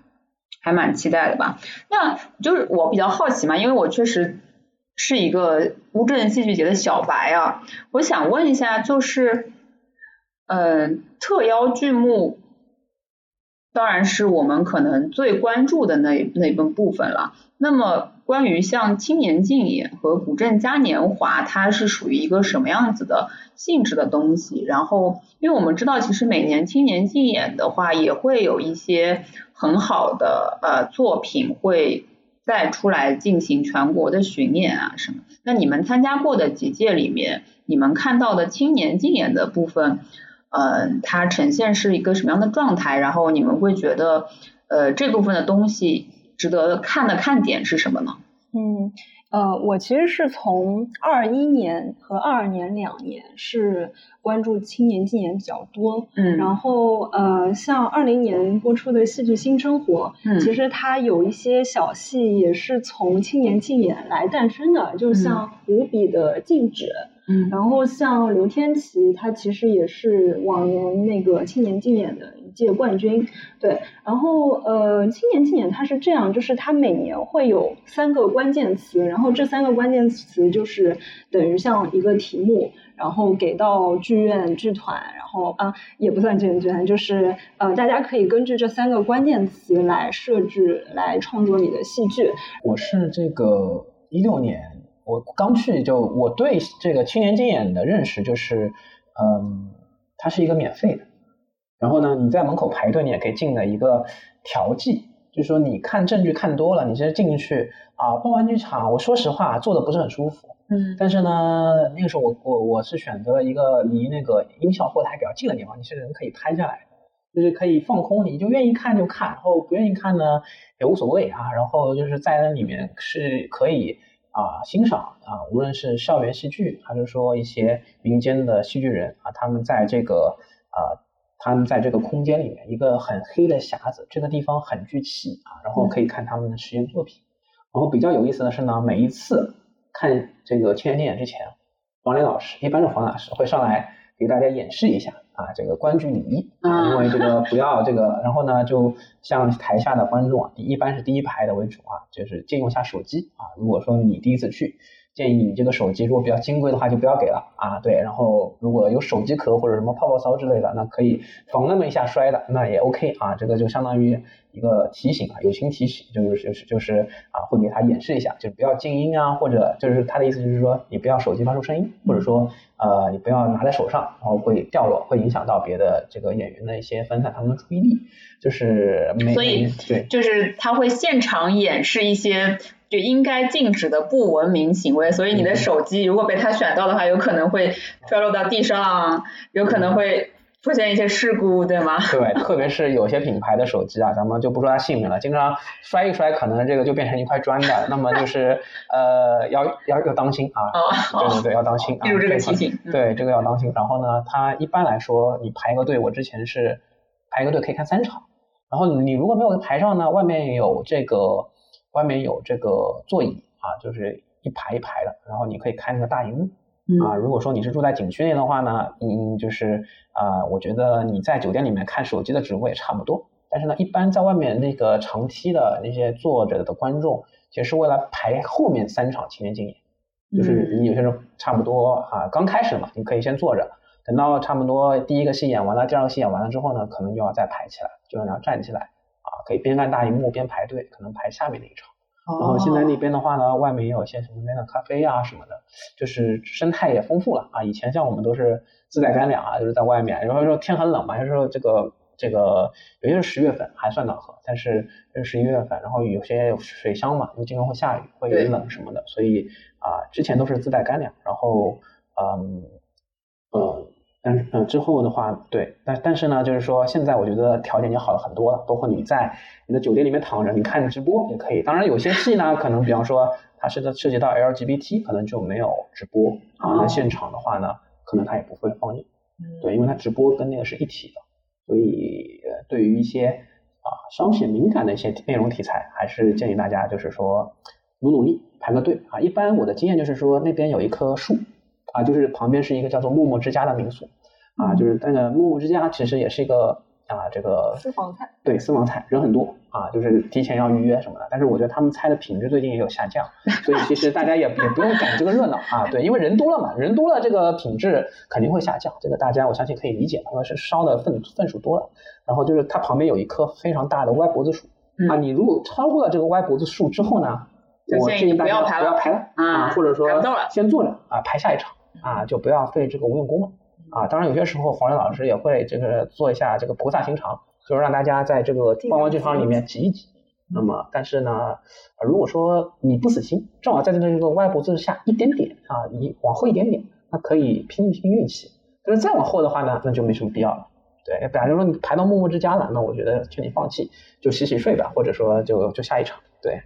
还蛮期待的吧。那就是我比较好奇嘛，因为我确实是一个乌镇戏剧节的小白啊，我想问一下，就是，呃，特邀剧目当然是我们可能最关注的那那一部分了。那么关于像青年竞演和古镇嘉年华，它是属于一个什么样子的性质的东西？然后，因为我们知道，其实每年青年竞演的话，也会有一些很好的呃作品会再出来进行全国的巡演啊什么。那你们参加过的几届里面，你们看到的青年竞演的部分，呃，它呈现是一个什么样的状态？然后你们会觉得，呃，这部分的东西值得看的看点是什么呢？嗯，呃，我其实是从二一年和二二年两年是关注青年竞演比较多，嗯然后呃，像二零年播出的戏剧《新生活》，嗯其实它有一些小戏也是从青年竞演来诞生的，就像无比的静止。嗯然后像刘天琪，他其实也是往年那个青年竞演的一届冠军，对。然后呃，青年竞演它是这样，就是它每年会有三个关键词，然后这三个关键词就是等于像一个题目，然后给到剧院剧团，然后啊也不算剧院剧团，就是呃大家可以根据这三个关键词来设置来创作你的戏剧。我是这个一六年，我刚去就我对这个青年竞演的认识就是，嗯，它是一个免费的，然后呢，你在门口排队，你也可以进的一个调剂，就是说你看证据看多了，你其实进去啊，报完剧场，我说实话坐的不是很舒服，嗯但是呢，那个时候我我我是选择了一个离那个音效后台比较近的地方，你是人可以拍下来的，就是可以放空，你就愿意看就看，然后不愿意看呢也无所谓啊。然后就是在那里面是可以啊欣赏啊，无论是校园戏剧，还是说一些民间的戏剧人啊，他们在这个啊。他们在这个空间里面，一个很黑的匣子，这个地方很聚气啊，然后可以看他们的实验作品。然后比较有意思的是呢，每一次看这个青年电影之前，王磊老师，一般是黄老师会上来给大家演示一下啊，这个观剧礼仪因为这个不要这个，然后呢，就像台下的观众啊，一般是第一排的为主啊，就是借用一下手机啊。如果说你第一次去，建议你这个手机如果比较金贵的话，就不要给了啊。对，然后如果有手机壳或者什么泡泡骚之类的，那可以防那么一下摔的，那也 OK 啊。这个就相当于一个提醒啊，友情提醒，就是就是就是啊，会给他演示一下，就是不要静音啊，或者就是他的意思就是说，你不要手机发出声音，或者说呃，你不要拿在手上，然后会掉落，会影响到别的这个演员的一些分散他们的注意力，就是每所以对。就是他会现场演示一些就应该禁止的不文明行为，所以你的手机如果被他选到的话，有可能会摔落到地上，有可能会出现一些事故，对吗？对，特别是有些品牌的手机啊，咱们就不说它姓名了，经常摔一摔，可能这个就变成一块砖的，那么就是呃，要要要当心啊，哦对对对，要当心啊，记住这个块提醒嗯对，这个要当心。然后呢，它一般来说，你排个队，我之前是排个队可以看三场，然后你如果没有排上呢，外面有这个外面有这个座椅啊，就是一排一排的，然后你可以看那个大荧幕。啊，如果说你是住在景区内的话呢，嗯，就是啊、我觉得你在酒店里面看手机的直播也差不多。但是呢，一般在外面那个长期的那些坐着的观众，其实是为了排后面三场青年竞演，就是你有些时候差不多啊，刚开始嘛，你可以先坐着，等到差不多第一个戏演完了，第二个戏演完了之后呢，可能就要再排起来，就要站起来啊，可以边看大荧幕边排队，可能排下面那一场。然后现在那边的话呢，外面也有一些什么边的咖啡啊什么的，就是生态也丰富了啊。以前像我们都是自带干粮啊，就是在外面，然后说天很冷嘛，有时候这个这个有些是十月份还算暖和，但是是十一月份，然后有些水乡嘛，因为经常会下雨，会冷什么的，所以啊，之前都是自带干粮，然后嗯呃。但是，嗯，之后的话，对，但但是呢，就是说，现在我觉得条件已经好了很多了，包括你在你的酒店里面躺着，你看直播也可以。当然，有些戏呢，可能比方说它涉涉及到 LGBT，可能就没有直播啊。那现场的话呢，可能它也不会放映，对，因为它直播跟那个是一体的，所以呃对于一些啊稍显敏感的一些内容题材，还是建议大家就是说努努力排个队啊。一般我的经验就是说，那边有一棵树啊，就是旁边是一个叫做默默之家的民宿啊，就是那个木木之家其实也是一个啊这个私房菜，对私房菜人很多啊，就是提前要预约什么的。但是我觉得他们菜的品质最近也有下降，所以其实大家也也不用赶这个热闹啊，对，因为人多了嘛，人多了这个品质肯定会下降，这个大家我相信可以理解嘛，因为是烧的份份数多了。然后就是它旁边有一棵非常大的歪脖子树啊，你如果超过了这个歪脖子树之后呢，我就建议大家不要排了啊或者说先坐着啊，排下一场啊，就不要费这个无用功了啊。当然有些时候黄磊老师也会这个做一下这个菩萨心肠，就是让大家在这个观光剧场里面挤一挤。那么，但是呢，呃如果说你不死心，正好在这个歪脖子下一点点啊，你往后一点点，那可以拼一拼运气。但是再往后的话呢，那就没什么必要了。对，假如说你排到默默之家了，那我觉得劝你放弃，就洗洗睡吧，或者说就就下一场。对，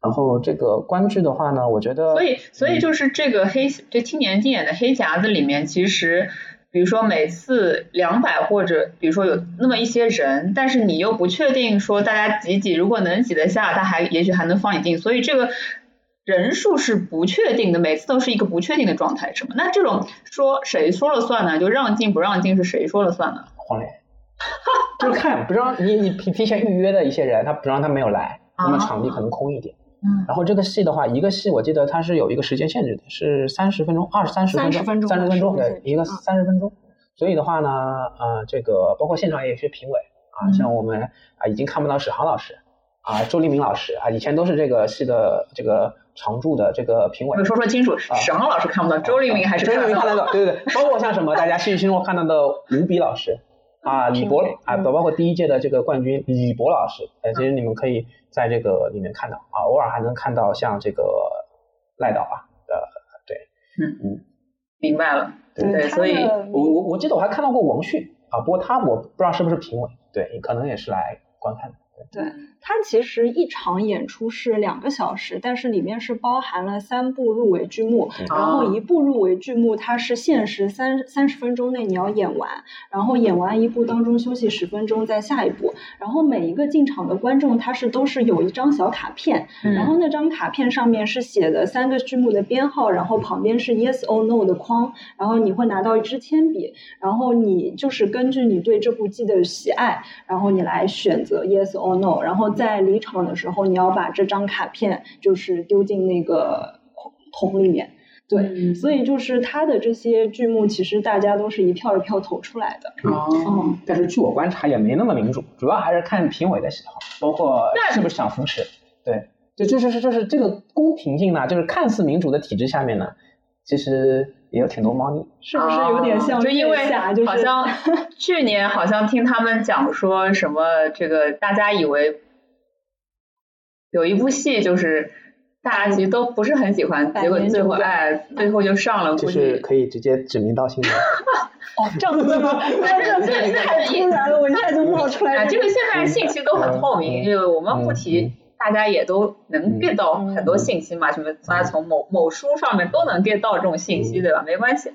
然后这个观剧的话呢，我觉得所以，所以就是这个黑这青年竞演的黑匣子里面，其实比如说每次两百或者比如说有那么一些人，但是你又不确定说大家挤挤，如果能挤得下，他还也许还能放你进，所以这个人数是不确定的，每次都是一个不确定的状态，是吗？那这种说谁说了算呢？就让进不让进是谁说了算呢？黄磊，就是看不让你你提提前预约的一些人，他不让他没有来，那么啊场地可能空一点。嗯然后这个戏的话，一个戏我记得它是有一个时间限制的，是三十分钟，二三十分钟，30分钟三十分钟，对一个嗯三十分钟。所以的话呢，呃，这个包括现场也有一些评委啊，嗯像我们啊已经看不到史航老师啊、周黎明老师啊，以前都是这个戏的这个常驻的这个评委我。说说清楚，史航老师看不到，周黎明还是周黎看得到。明看得到，对对对，包括像什么大家戏剧新中看到的吴比老师啊，李博啊，包括第一届的这个冠军李博老师，呃，其实你们可以在这个里面看到啊，偶尔还能看到像这个赖导啊，呃，对，嗯嗯。明白了，对对，所以我我我记得我还看到过王迅啊，不过他我不知道是不是评委，对，可能也是来观看的。对，它其实一场演出是两个小时，但是里面是包含了三部入围剧目，然后一部入围剧目它是限时三三十分钟内你要演完，然后演完一部当中休息十分钟再下一部，然后每一个进场的观众他是都是有一张小卡片，嗯。然后那张卡片上面是写的三个剧目的编号，然后旁边是 yes or no 的框，然后你会拿到一支铅笔，然后你就是根据你对这部剧的喜爱，然后你来选择 yes or no，然后在离场的时候，你要把这张卡片就是丢进那个桶里面。对，嗯所以就是他的这些剧目，其实大家都是一票一票投出来的。哦，嗯，但是据我观察也没那么民主，主要还是看评委的喜好，包括是不是想扶持。对，就就就是就是这个公平性呢，就是看似民主的体制下面呢，其实也有挺多猫腻。是不是有点像哦就因为好像 去年好像听他们讲说什么，这个大家以为有一部戏就是大家其实都不是很喜欢，结果最后哎最后就上了，就是可以直接指名道姓的。哦，这样子吗？这这太突然了，我一下就冒出来了，这个个现在信息都很透明，嗯就我们不嗯提，大家也都能 get 到很多信息嘛，什么大家从某某书上面都能 get 到这种信息，嗯对吧？没关系。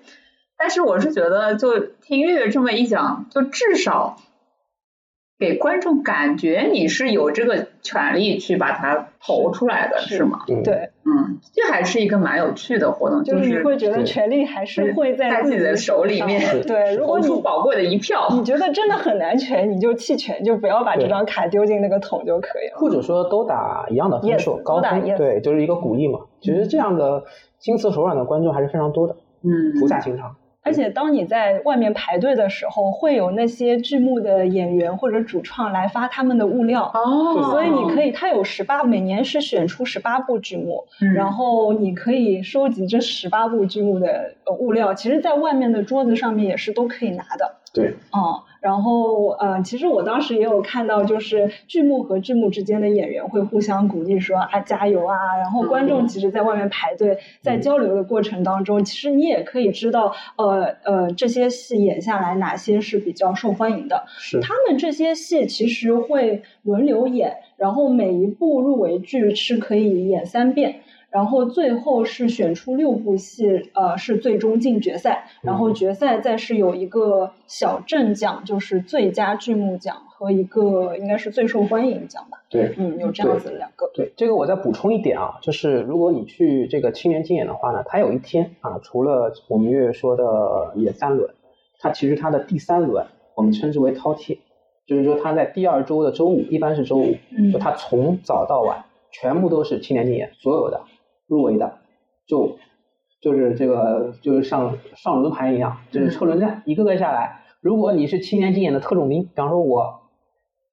但是我是觉得，就听月月这么一讲，就至少给观众感觉你是有这个权利去把它投出来的，是是吗？嗯，对，嗯，这还是一个蛮有趣的活动，就是你会觉得权利还是会在自己的手里面对，如果投出你宝贵的一票。你觉得真的很难全，你就弃权，就不要把这张卡丢进那个桶就可以了。或者说都打一样的分数高分对，就是一个鼓励嘛。其实这样的心慈手软的观众还是非常多的，嗯，菩萨心肠。而且当你在外面排队的时候，会有那些剧目的演员或者主创来发他们的物料。哦，所以你可以，他有十八，每年是选出十八部剧目，嗯然后你可以收集这十八部剧目的呃物料。其实，在外面的桌子上面也是都可以拿的。对，哦，然后呃，其实我当时也有看到，就是剧目和剧目之间的演员会互相鼓励说啊加油啊，然后观众其实在外面排队，在交流的过程当中，其实你也可以知道，呃呃，这些戏演下来哪些是比较受欢迎的。是他们这些戏其实会轮流演，然后每一部入围剧是可以演三遍。然后最后是选出六部戏，呃，是最终进决赛，然后决赛再是有一个小镇奖，就是最佳剧目奖和一个应该是最受欢迎奖吧。对，嗯，有这样子两个。对，这个我再补充一点啊，就是如果你去这个青年竞演的话呢，它有一天啊，除了我们月月说的演三轮，它其实它的第三轮我们称之为饕餮，就是说它在第二周的周五，一般是周五，嗯就它从早到晚全部都是青年竞演，所有的入围的就就是这个就是像上轮盘一样，就是车轮战，一个个下来。如果你是青年竞演的特种兵，比方说我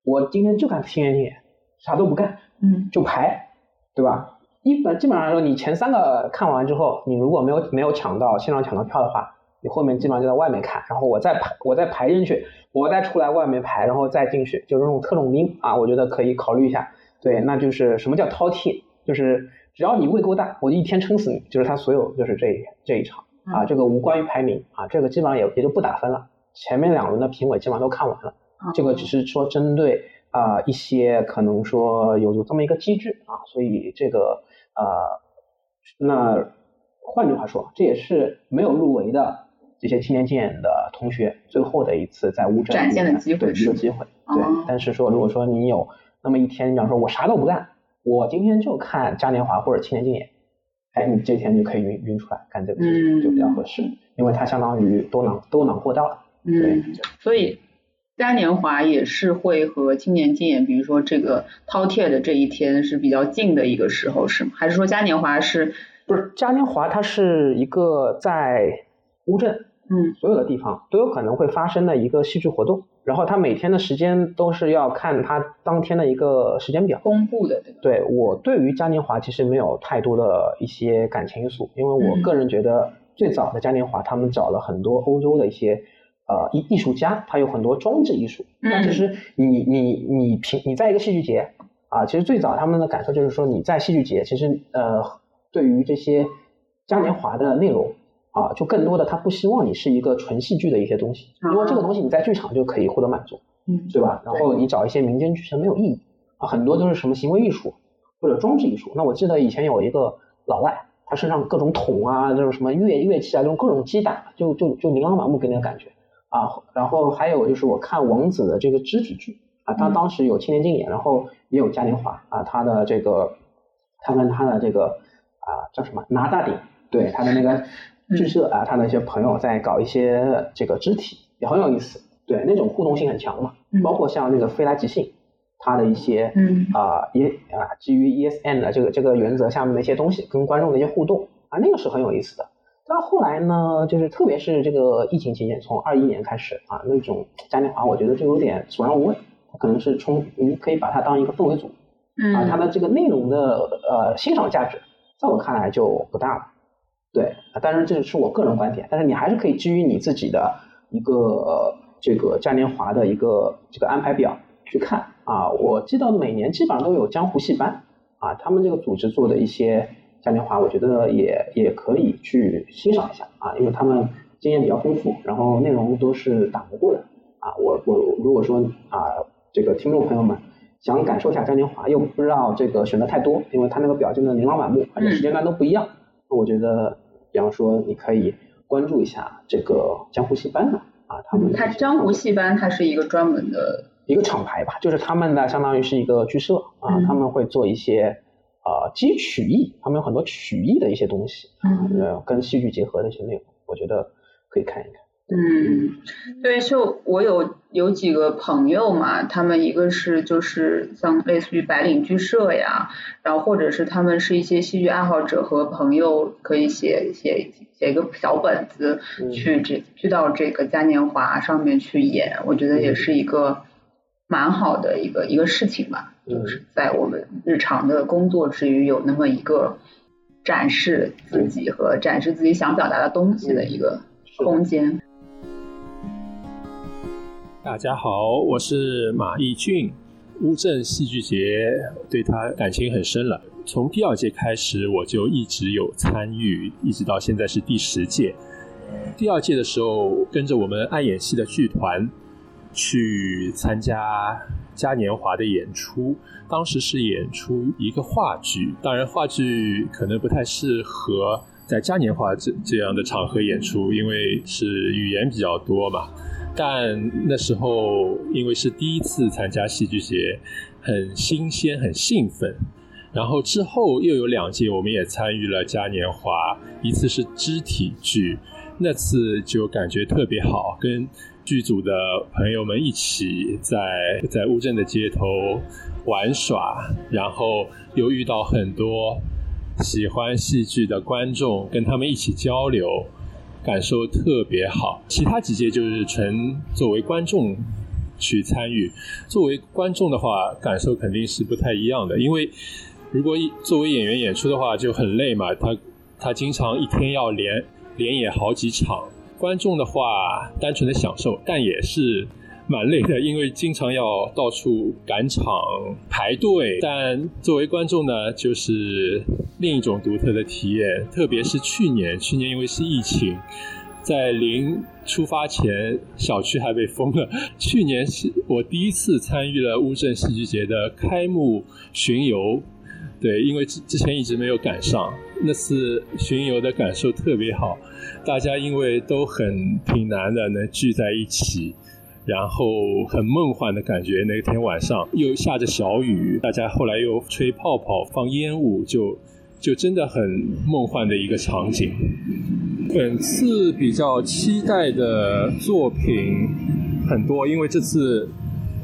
我今天就干青年竞演，啥都不干，嗯就排，对吧？一般基本上来说，你前三个看完之后，你如果没有没有抢到现场抢到票的话，你后面基本上就在外面看，然后我再排我再排进去，我再出来外面排，然后再进去，就是那种特种兵啊，我觉得可以考虑一下。对，那就是什么叫饕餮？就是只要你胃够大，我就一天撑死你。就是他所有就是这这一场啊，这个无关于排名啊，这个基本上也也就不打分了。前面两轮的评委基本上都看完了，这个只是说针对啊、一些可能说有有这么一个机制啊，所以这个呃，那换句话说，这也是没有入围的这些青年竞演的同学最后的一次在乌镇展现的机会对是机会。对哦，但是说如果说你有那么一天，比方说我啥都不干，我今天就看嘉年华或者青年竞演，哎，你这天就可以晕晕出来干这个事情，嗯就比较合适，因为它相当于多囊多囊括到了。对嗯，所以嘉年华也是会和青年竞演，比如说这个饕餮的这一天是比较近的一个时候，是吗？还是说嘉年华是不是嘉年华，它是一个在乌镇嗯所有的地方都有可能会发生的一个戏剧活动，然后他每天的时间都是要看他当天的一个时间表。公布的，对吧？对我对于嘉年华其实没有太多的一些感情因素，因为我嗯个人觉得最早的嘉年华他们找了很多欧洲的一些呃艺艺术家，他有很多装置艺术，但其实你你你平你在一个戏剧节啊，其实最早他们的感受就是说你在戏剧节，其实呃对于这些嘉年华的内容。啊，就更多的他不希望你是一个纯戏剧的一些东西，因为这个东西你在剧场就可以获得满足，嗯对吧？然后你找一些民间剧情没有意义啊，很多都是什么行为艺术或者装置艺术。那我记得以前有一个老外，他身上各种桶啊，这种什么乐乐器啊，这种各种击打，就就就琳琅满目给你的感觉啊。然后还有就是我看王子的这个肢体剧啊，他当时有青年竞演，然后也有嘉年华啊，他的这个他跟他的这个啊叫什么拿大顶，对他的那个剧社啊，他的一些朋友在搞一些这个肢体，也很有意思。对，那种互动性很强嘛，嗯包括像那个飞来即兴，他的一些嗯啊也啊基于 ESN 的这个这个原则下面的一些东西，跟观众的一些互动啊，那个是很有意思的。但后来呢，就是特别是这个疫情期间，从二一年开始啊，那种嘉年华我觉得就有点索然无味，它可能是充你可以把它当一个氛围组啊，它嗯的这个内容的呃欣赏价值，在我看来就不大了。对，啊当然这是我个人观点，但是你还是可以基于你自己的一个、呃这个嘉年华的一个这个安排表去看啊。我记得每年基本上都有江湖戏班啊，他们这个组织做的一些嘉年华，我觉得也也可以去欣赏一下啊，因为他们经验比较丰富，然后内容都是打磨过的啊。我我如果说啊，这个听众朋友们。想感受一下嘉年华，又不知道这个选择太多，因为他那个表现的琳琅满目，而且时间段都不一样。那我觉得，比方说你可以关注一下这个江湖戏班的啊，他们的它江湖戏班它是一个专门的，一个厂牌吧，就是他们的相当于是一个剧社啊，嗯。他们会做一些呃基于曲艺，他们有很多曲艺的一些东西啊，嗯。呃跟戏剧结合的一些内容，我觉得可以看一看。嗯，对，就我有有几个朋友嘛，他们一个是就是像类似于白领剧社呀，然后或者是他们是一些戏剧爱好者和朋友可以写写写一个小本子嗯。去这去到这个嘉年华上面去演，我觉得也是一个蛮好的一个一个事情吧，嗯就是在我们日常的工作之余有那么一个展示自己和展示自己想表达的东西的一个空间。大家好，我是马义俊。乌镇戏剧节对他感情很深了，从第二届开始我就一直有参与，一直到现在是第十届。第二届的时候，跟着我们爱演戏的剧团去参加嘉年华的演出，当时是演出一个话剧，当然话剧可能不太适合在嘉年华这这样的场合演出，因为是语言比较多嘛。但那时候因为是第一次参加戏剧节，很新鲜，很兴奋。然后之后又有两届，我们也参与了嘉年华，一次是肢体剧，那次就感觉特别好，跟剧组的朋友们一起在在乌镇的街头玩耍，然后又遇到很多喜欢戏剧的观众，跟他们一起交流，感受特别好。其他几届就是纯作为观众去参与，作为观众的话，感受肯定是不太一样的，因为。如果作为演员演出的话就很累嘛，他他经常一天要连连演好几场。观众的话单纯的享受，但也是 蛮累的，因为经常要到处赶场排队。但作为观众呢，就是另一种独特的体验。特别是去年，去年因为是疫情，在临出发前，小区还被封了。去年是我第一次参与了乌镇戏剧节的开幕巡游。对，因为之之前一直没有赶上，那次巡游的感受特别好，大家因为都很挺难的，能聚在一起，然后很梦幻的感觉。那天晚上又下着小雨，大家后来又吹泡泡、放烟雾，就就真的很梦幻的一个场景。本次比较期待的作品很多，因为这次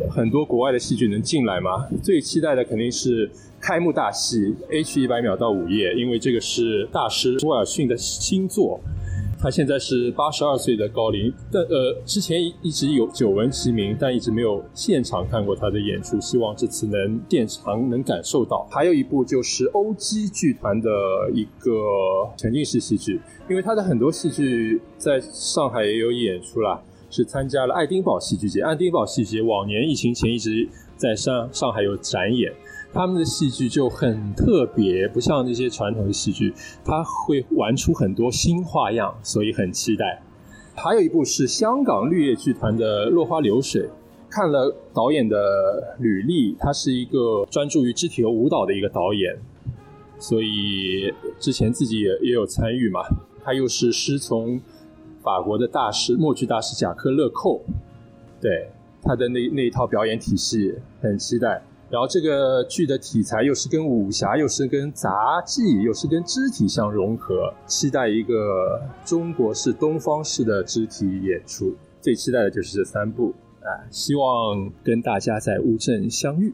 很多国外的戏剧能进来嘛，最期待的肯定是。开幕大戏 H 一百秒到午夜，因为这个是大师威尔逊的新作，他现在是八十二岁的高龄，但呃之前一直有久闻其名，但一直没有现场看过他的演出，希望这次能现场能感受到。还有一部就是欧基剧团的一个沉浸式戏剧，因为他的很多戏剧在上海也有演出啦，是参加了爱丁堡戏剧节。爱丁堡戏剧节往年疫情前一直在上上海有展演。他们的戏剧就很特别，不像那些传统的戏剧，他会玩出很多新花样，所以很期待。还有一部是香港绿叶剧团的《落花流水》，看了导演的履历，他是一个专注于肢体和舞蹈的一个导演，所以之前自己也也有参与嘛。他又是师从法国的大师默剧大师贾克勒寇，对他的那那一套表演体系很期待。然后这个剧的题材又是跟武侠，又是跟杂技，又是跟肢体相融合，期待一个中国式、东方式的肢体演出。最期待的就是这三部，啊，希望跟大家在乌镇相遇。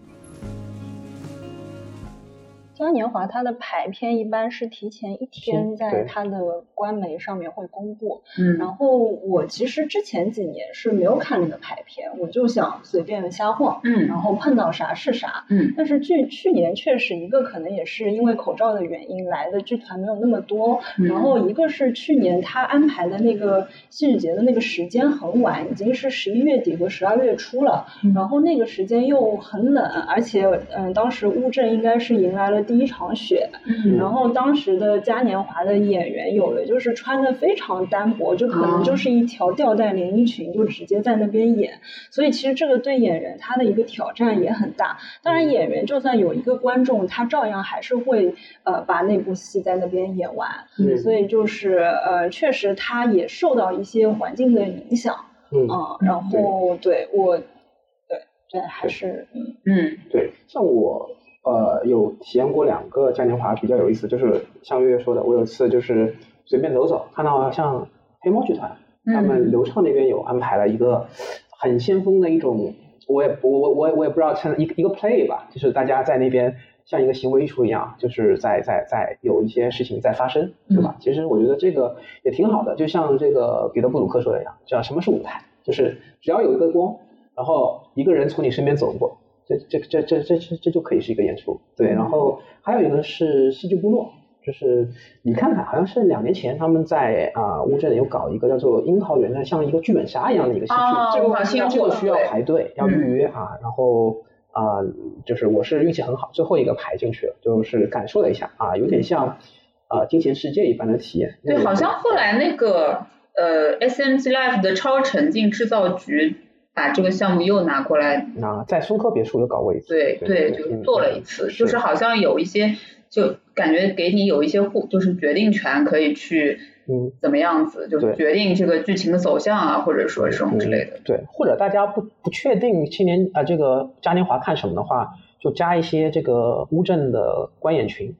嘉年华它的排片一般是提前一天在它的官媒上面会公布，嗯，然后我其实之前几年是没有看那个排片，我就想随便瞎晃，嗯，然后碰到啥是啥，嗯，但是去去年确实一个可能也是因为口罩的原因来的剧团没有那么多，然后一个是去年他安排的那个戏剧节的那个时间很晚，已经是十一月底和十二月初了，然后那个时间又很冷，而且嗯当时乌镇应该是迎来了。第一场雪，然后当时的嘉年华的演员有的就是穿的非常单薄，就可能就是一条吊带连衣裙就直接在那边演，所以其实这个对演员他的一个挑战也很大。当然演员就算有一个观众，他照样还是会呃把那部戏在那边演完，所以就是呃确实他也受到一些环境的影响，嗯，然后对我对对还是嗯嗯。对像我。呃，有体验过两个嘉年华比较有意思，就是像月月说的，我有次就是随便走走，看到像黑猫剧团，他们刘畅那边有安排了一个很先锋的一种，我也我我我我也不知道称一一个 play 吧，就是大家在那边像一个行为艺术一样，就是在在在有一些事情在发生，对吧？其实我觉得这个也挺好的，就像这个彼得布鲁克说的一样，叫什么是舞台？就是只要有一个光，然后一个人从你身边走过。这这这这这这这就可以是一个演出，对。然后还有一个是戏剧部落，就是你看看，好像是两年前他们在啊乌镇有搞一个叫做樱桃园的，像一个剧本杀一样的一个戏剧，这个这个需要排队，要预约啊。然后啊，就是我是运气很好，最后一个排进去了，就是感受了一下啊，有点像啊金钱世界一般的体验。对，好像后来那个呃 S M G Life 的超沉浸制造局。把这个项目又拿过来，啊在松科别墅又搞过一次，对对，就嗯做了一次，是。就是好像有一些，就感觉给你有一些互，就是决定权可以去嗯。怎么样子，就是决定这个剧情的走向啊，或者说什么之类的。对，或者大家不不确定青年啊、这个嘉年华看什么的话，就加一些这个乌镇的观演群，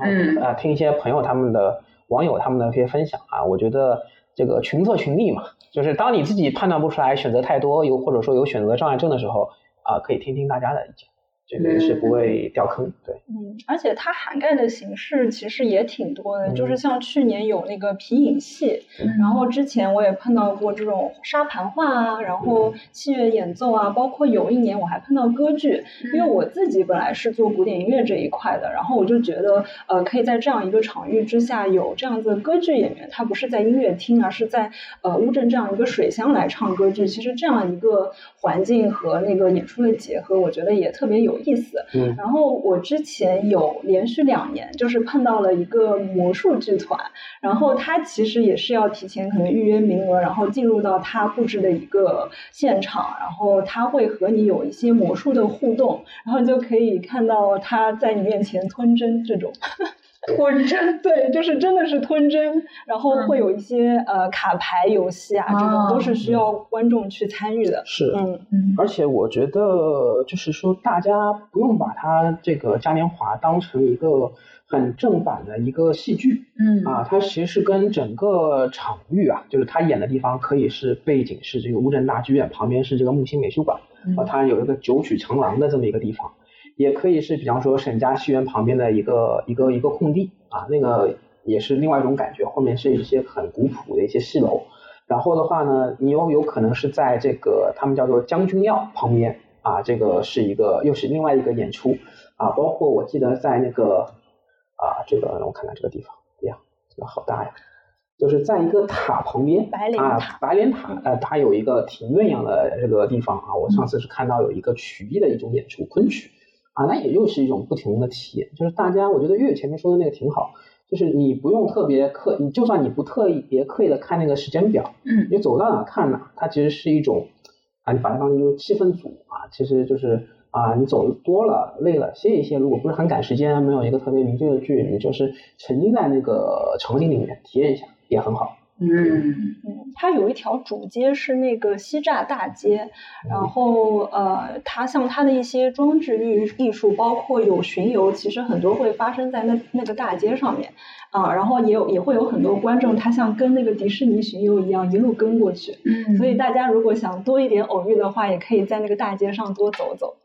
然嗯后啊、听一些朋友他们的网友他们的一些分享啊，我觉得这个群策群力嘛，就是当你自己判断不出来选择太多，有或者说有选择障碍症的时候啊、可以听听大家的意见，这个是不会掉坑，对。嗯，而且它涵盖的形式其实也挺多的，就是嗯。像去年有那个皮影戏，然后之前我也碰到过这种沙盘画啊，然后器乐演奏啊，包括有一年我还碰到歌剧，因为我自己本来是做古典音乐这一块的，然后我就觉得呃，可以在这样一个场域之下有这样子的歌剧演员，他不是在音乐厅，而是在呃乌镇这样一个水乡来唱歌剧，其实这样一个环境和那个演出的结合，我觉得也特别有意思。嗯然后我之前有连续两年，就是碰到了一个魔术剧团，然后他其实也是要提前可能预约名额，然后进入到他布置的一个现场，然后他会和你有一些魔术的互动，然后就可以看到他在你面前吞针这种。吞针，对，就是真的是吞针，然后嗯。会有一些、呃卡牌游戏啊，这种都哦是需要观众去参与的。是，嗯。嗯。而且我觉得，就是说，大家不用把它这个嘉年华当成一个很正版的一个戏剧嗯。啊，它其实是跟整个场域啊，就是他演的地方可以是背景是这个乌镇大剧院，旁边是这个木心美术馆，嗯。啊，它有一个九曲长廊的这么一个地方，也可以是比方说沈家戏园旁边的一个一个一个空地啊，那个也是另外一种感觉，后面是一些很古朴的一些戏楼。然后的话呢，你又有可能是在这个他们叫做将军庙旁边啊，这个是一个又是另外一个演出啊，包括我记得在那个啊，这个让我看看这个地方，哎呀，这个好大呀，就是在一个塔旁边，白莲啊塔，白莲塔，呃，它有一个庭院一样的这个地方啊，我上次是看到有一个曲艺的一种演出，昆曲啊，那也又是一种不同的体验，就是大家，我觉得月月前面说的那个挺好。就是你不用特别刻，你就算你不特意别刻意的看那个时间表，嗯你走到哪看哪，它其实是一种啊，你把它当成就是气氛组啊，其实就是啊，你走多了累了歇一歇，如果不是很赶时间，没有一个特别明确的剧，你就是沉浸在那个场景里面体验一下也很好。嗯。嗯，它有一条主街是那个西栅大街，然后呃，它像它的一些装置艺艺术，包括有巡游，其实很多会发生在那那个大街上面啊，然后也有也会有很多观众，他像跟那个迪士尼巡游一样一路跟过去，嗯。所以大家如果想多一点偶遇的话，也可以在那个大街上多走走，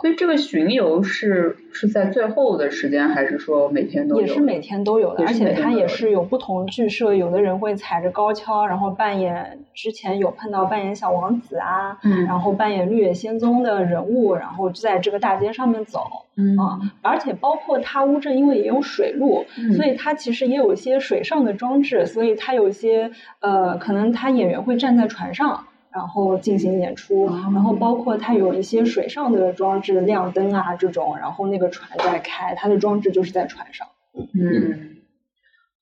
所以这个巡游是是在最后的时间，还是说每天都有？也是每天都有的，而且它也是有不同剧社，有的人会踩着高跷，然后扮演之前有碰到扮演小王子啊，嗯然后扮演绿野仙踪的人物，然后就在这个大街上面走嗯啊，而且包括它乌镇因为也有水路，嗯所以它其实也有一些水上的装置，所以它有一些呃，可能它演员会站在船上。然后进行演出，哦然后包括它有一些水上的装置，亮灯啊这种，然后那个船在开，它的装置就是在船上。嗯，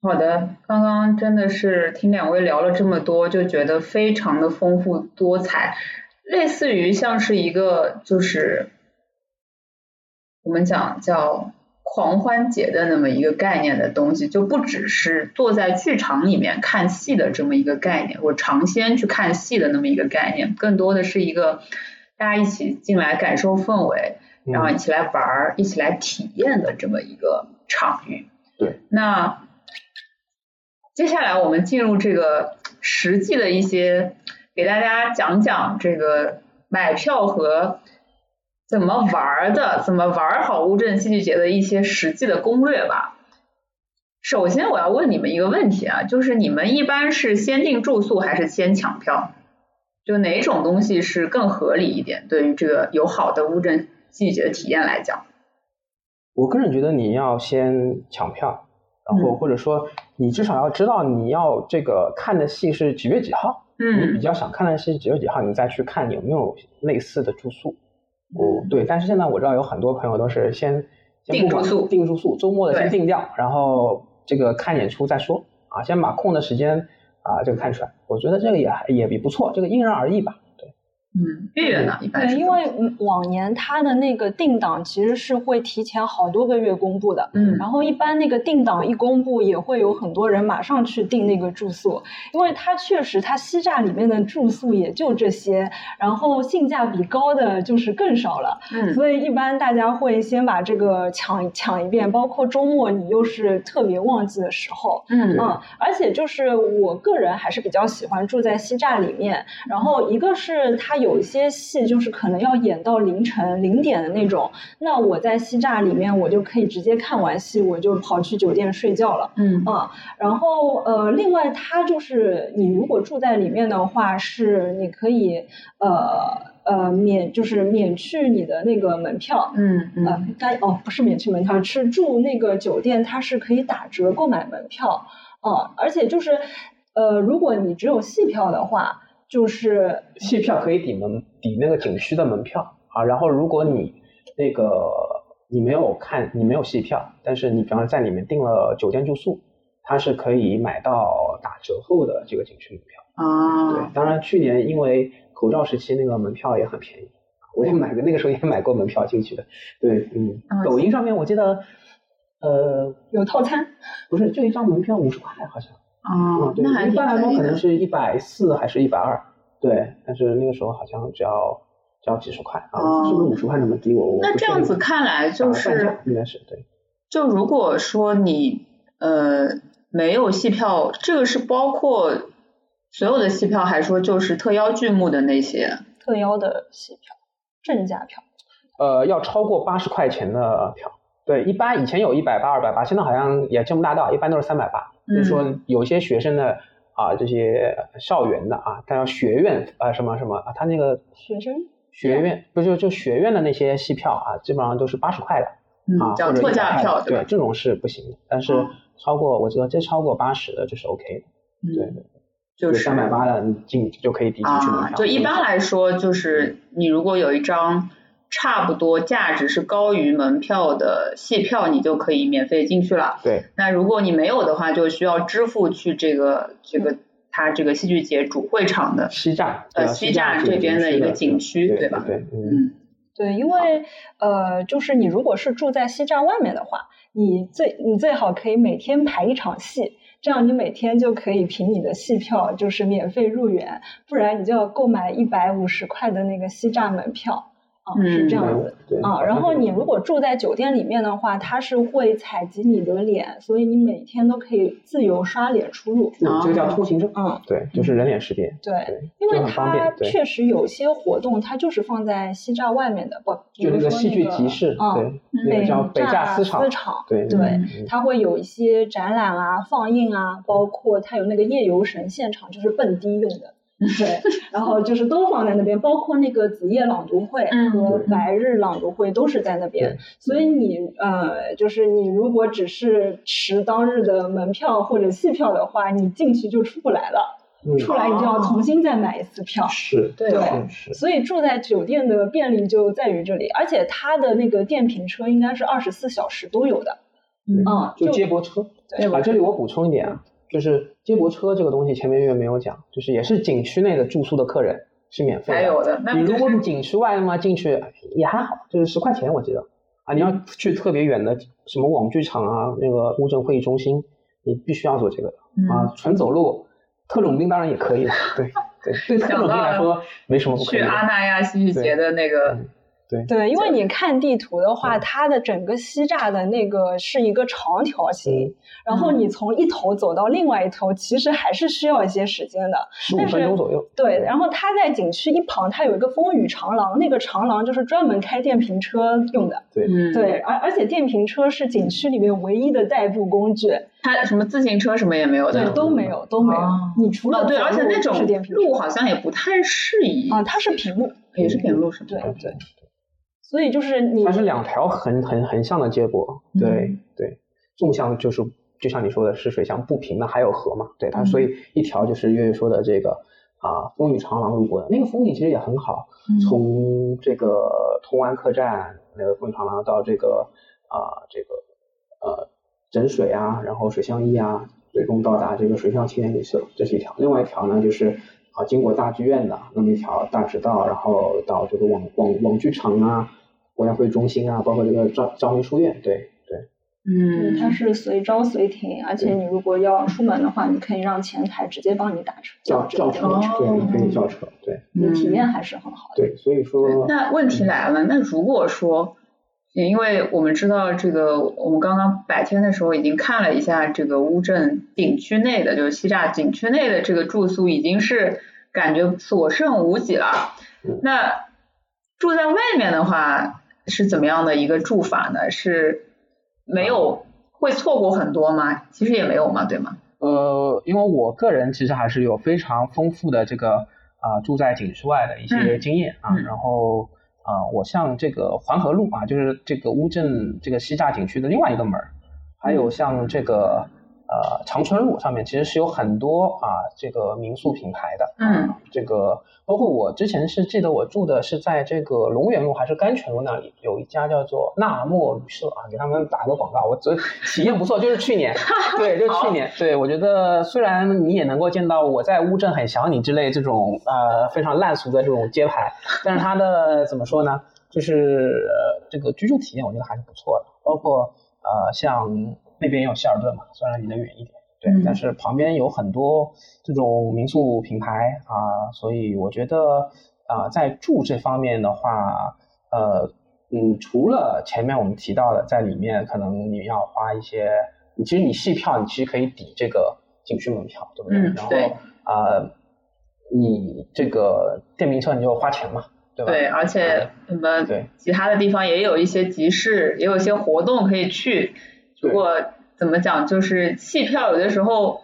好的，刚刚真的是听两位聊了这么多，就觉得非常的丰富多彩，类似于像是一个就是我们讲叫狂欢节的那么一个概念的东西，就不只是坐在剧场里面看戏的这么一个概念，或尝鲜去看戏的那么一个概念，更多的是一个大家一起进来感受氛围，然后一起来玩儿、一起来体验的这么一个场域。对，那接下来我们进入这个实际的一些，给大家讲讲这个买票和怎么玩儿的，怎么玩儿好乌镇戏剧节的一些实际的攻略吧。首先，我要问你们一个问题啊，就是你们一般是先订住宿还是先抢票？就哪种东西是更合理一点？对于这个有好的乌镇戏剧节的体验来讲，我个人觉得你要先抢票，然后嗯或者说你至少要知道你要这个看的戏是几月几号，你比嗯较想看的戏是几月几号，你再去看有没有类似的住宿。哦，对，但是现在我知道有很多朋友都是先先不管订住宿定住宿，周末的先对订掉，然后这个看演出再说啊，先把空的时间啊这个看出来，我觉得这个也还也也不错，这个因人而异吧。月月呢？一般对，因为嗯往年它的那个定档其实是会提前好多个月公布的，嗯。然后一般那个定档一公布，也会有很多人马上去订那个住宿，因为它确实它西栅里面的住宿也就这些，然后性价比高的就是更少了，嗯。所以一般大家会先把这个抢抢一遍，包括周末你又是特别旺季的时候，嗯。嗯，而且就是我个人还是比较喜欢住在西栅里面，然后一个是它有一些戏就是可能要演到凌晨零点的那种，那我在西栅里面我就可以直接看完戏，我就跑去酒店睡觉了。嗯啊、然后呃，另外它就是你如果住在里面的话，是你可以呃呃免就是免去你的那个门票，嗯嗯呃，该哦，不是免去门票，是住那个酒店，它是可以打折购买门票，哦、而且就是，呃，如果你只有戏票的话，就是戏票可以抵门抵那个景区的门票啊，然后如果你那个你没有看你没有戏票，但是你比方说在里面订了酒店住宿，它是可以买到打折后的这个景区门票。啊，对，当然去年因为口罩时期那个门票也很便宜，我也买过，那个时候也买过门票进去的。对，嗯啊，抖音上面我记得，呃，有套餐。不是就一张门票五十块好像。啊嗯，，对，那还挺一般来说可能是一百四还是一百二，对，但是那个时候好像只要只要几十块啊，哦是不是五十块那么低？我我那这样子看来就是应该是对，就如果说你呃没有戏票，这个是包括所有的戏票，还说就是特邀剧目的那些？特邀的戏票，正价票。呃，要超过八十块钱的票，对，一般以前有一百八、二百八，现在好像也见不大到，一般都是三百八。就是说有些学生的啊，这些校园的啊，他要学院啊什么什么啊，他那个学生学院不就就学院的那些戏票啊，基本上都是八十块的。啊，或者叫特价100块票，对？这种是不行的。但是哦超过我知道这超过八十的就是 OK 的，对就是三百八的你进就可以抵进去门啊，票。就一般来说，就是你如果有一张差不多价值是高于门票的戏票，你就可以免费进去了。对那如果你没有的话，就需要支付去这个这个它这个戏剧节主会场的西栅呃西栅这边的一个景区，对吧？对，嗯，嗯对，因为呃，就是你如果是住在西栅外面的话，你最你最好可以每天排一场戏，这样你每天就可以凭你的戏票就是免费入园，不然你就要购买一百五十块的那个西栅门票啊，是这样子。对啊，然后你如果住在酒店里面的话，它是会采集你的脸，所以你每天都可以自由刷脸出入。啊这个叫通行证，嗯，对，就是人脸识别，对，对，因为它确实有些活动，它就是放在西栅外面的，不，比就如说那个戏剧集市，嗯对，那个叫北架架场，场，对对嗯它会有一些展览啊、放映啊，包括它有那个夜游神现场，就是蹦迪用的。对，然后就是都放在那边，包括那个子夜朗读会嗯和白日朗读会都是在那边。所以你呃，就是你如果只是持当日的门票或者戏票的话，你进去就出不来了，嗯出来你就要重新再买一次票。是，对对是是，所以住在酒店的便利就在于这里，而且它的那个电瓶车应该是二十四小时都有的。嗯啊，就接驳车。啊，这里我补充一点啊，就是接驳车这个东西前面月没有讲，就是也是景区内的住宿的客人是免费的。还有的，那你如果景区外的嘛进去也还好，就是十块钱我记得啊。你要去特别远的什么网剧场啊，那个乌镇会议中心，你必须要做这个的啊。纯走路，特种兵当然也可以的，对对，对特种兵来说没什么不可以的。去阿那亚戏剧节的那个嗯对对，因为你看地图的话，它的整个西栅的那个是一个长条形，然后你从一头走到另外一头，其实还是需要一些时间的。十五分钟左右。对，然后它在景区一旁，它有一个风雨长廊，那个长廊就是专门开电瓶车用的。对，嗯，对，而而且电瓶车是景区里面唯一的代步工具，它什么自行车什么也没有的，对，都没有，都没有哦。你除了哦对，而且那种是电瓶路好像也不太适宜啊，它是平路，也是平路是吗？对对，所以就是你它是两条横横横向的结果，对、嗯。对，纵向就是就像你说的是水向不平的，还有河嘛，对它，嗯所以一条就是月月说的这个啊风雨长廊路过的那个风景其实也很好，嗯。从这个通湾客栈那个风雨长廊到这个啊这个呃枕水啊，然后水乡驿啊，最终到达这个水上青年旅社，这是一条，另外一条呢就是啊，经过大剧院的那么一条大直道，然后到这个网网网剧场啊、国家会议中心啊，包括这个昭昭明书院，对对，嗯，它是随招随停，而且你如果要出门的话，你可以让前台直接帮你打车叫叫车，对，可以叫车，对你体验还是很好的。对，所以说那问题来了，那如果说，因为我们知道这个，我们刚刚白天的时候已经看了一下这个乌镇景区内的，就是西栅景区内的这个住宿，已经是感觉所剩无几了。嗯那住在外面的话是怎么样的一个住法呢？是没有会错过很多吗？其实也没有嘛，对吗？呃，因为我个人其实还是有非常丰富的这个啊、住在景区外的一些经验啊，嗯然后啊、我像这个黄河路啊，就是这个乌镇这个西栅景区的另外一个门儿，还有像这个呃长春路上面其实是有很多啊这个民宿品牌的，嗯，这个包括我之前是记得我住的是在这个龙源路还是甘泉路那里有一家叫做纳莫旅社啊，给他们打个广告，我觉得 体验不错，就是去年，对，就是去年，对我觉得虽然你也能够见到我在乌镇很想你之类这种呃非常烂俗的这种街牌，但是它的怎么说呢，就是呃这个居住体验我觉得还是不错的，包括呃像那边也有希尔顿嘛，虽然离得远一点。对，嗯但是旁边有很多这种民宿品牌啊，所以我觉得啊，在住这方面的话，呃，嗯，除了前面我们提到的，在里面可能你要花一些，你其实你戏票你其实可以抵这个景区门票，对不对？然后啊、你这个电瓶车你就花钱嘛，对吧？对，而且什么对其他的地方也有一些集市，也有一些活动可以去。对如果怎么讲，就是戏票有的时候，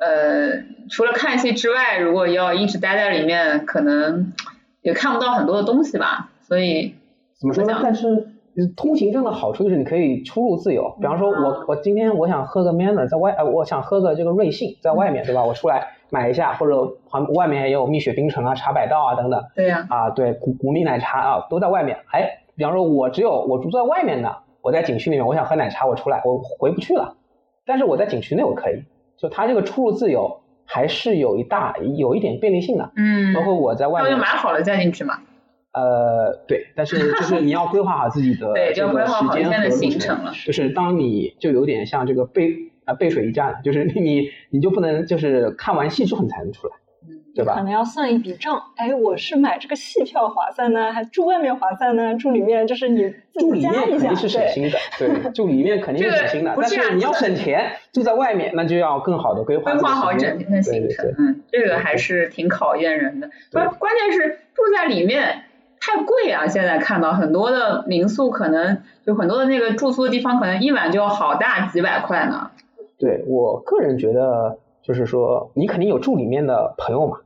呃，除了看戏之外，如果要一直待在里面，可能也看不到很多的东西吧。所以怎么说呢但是通行证的好处就是你可以出入自由。比方说我啊我今天我想喝个 Manner 在外，呃，我想喝个这个瑞幸在外面，对吧？我出来买一下，或者旁外面也有蜜雪冰城啊、茶百道啊等等对呀、啊，对，古古蜜奶茶啊都在外面。哎，比方说我只有我住在外面的，我在景区里面，我想喝奶茶，我出来我回不去了。但是我在景区内我可以，就它这个出入自由还是有一大有一点便利性的。嗯，包括我在外那就面买好了再进去嘛。呃，对，但是就是你要规划好自己的 对就要这个规划好时间和路程行程了就是当你就有点像这个背啊背水一战，就是你你你就不能就是看完戏之后你才能出来，对吧？可能要算一笔账，哎，我是买这个戏票划算呢，还住外面划算呢？住里面就是你自住里己加一下，面肯定是省。心的，对，住里面肯定是省心的但是你要省钱，住在外面那就要更好的规划规划好整天的行程，嗯，这个还是挺考验人的。关关键是住在里面太贵啊！现在看到很多的民宿，可能就很多的那个住宿的地方，可能一晚就要好大几百块呢。对我个人觉得，就是说你肯定有住里面的朋友嘛，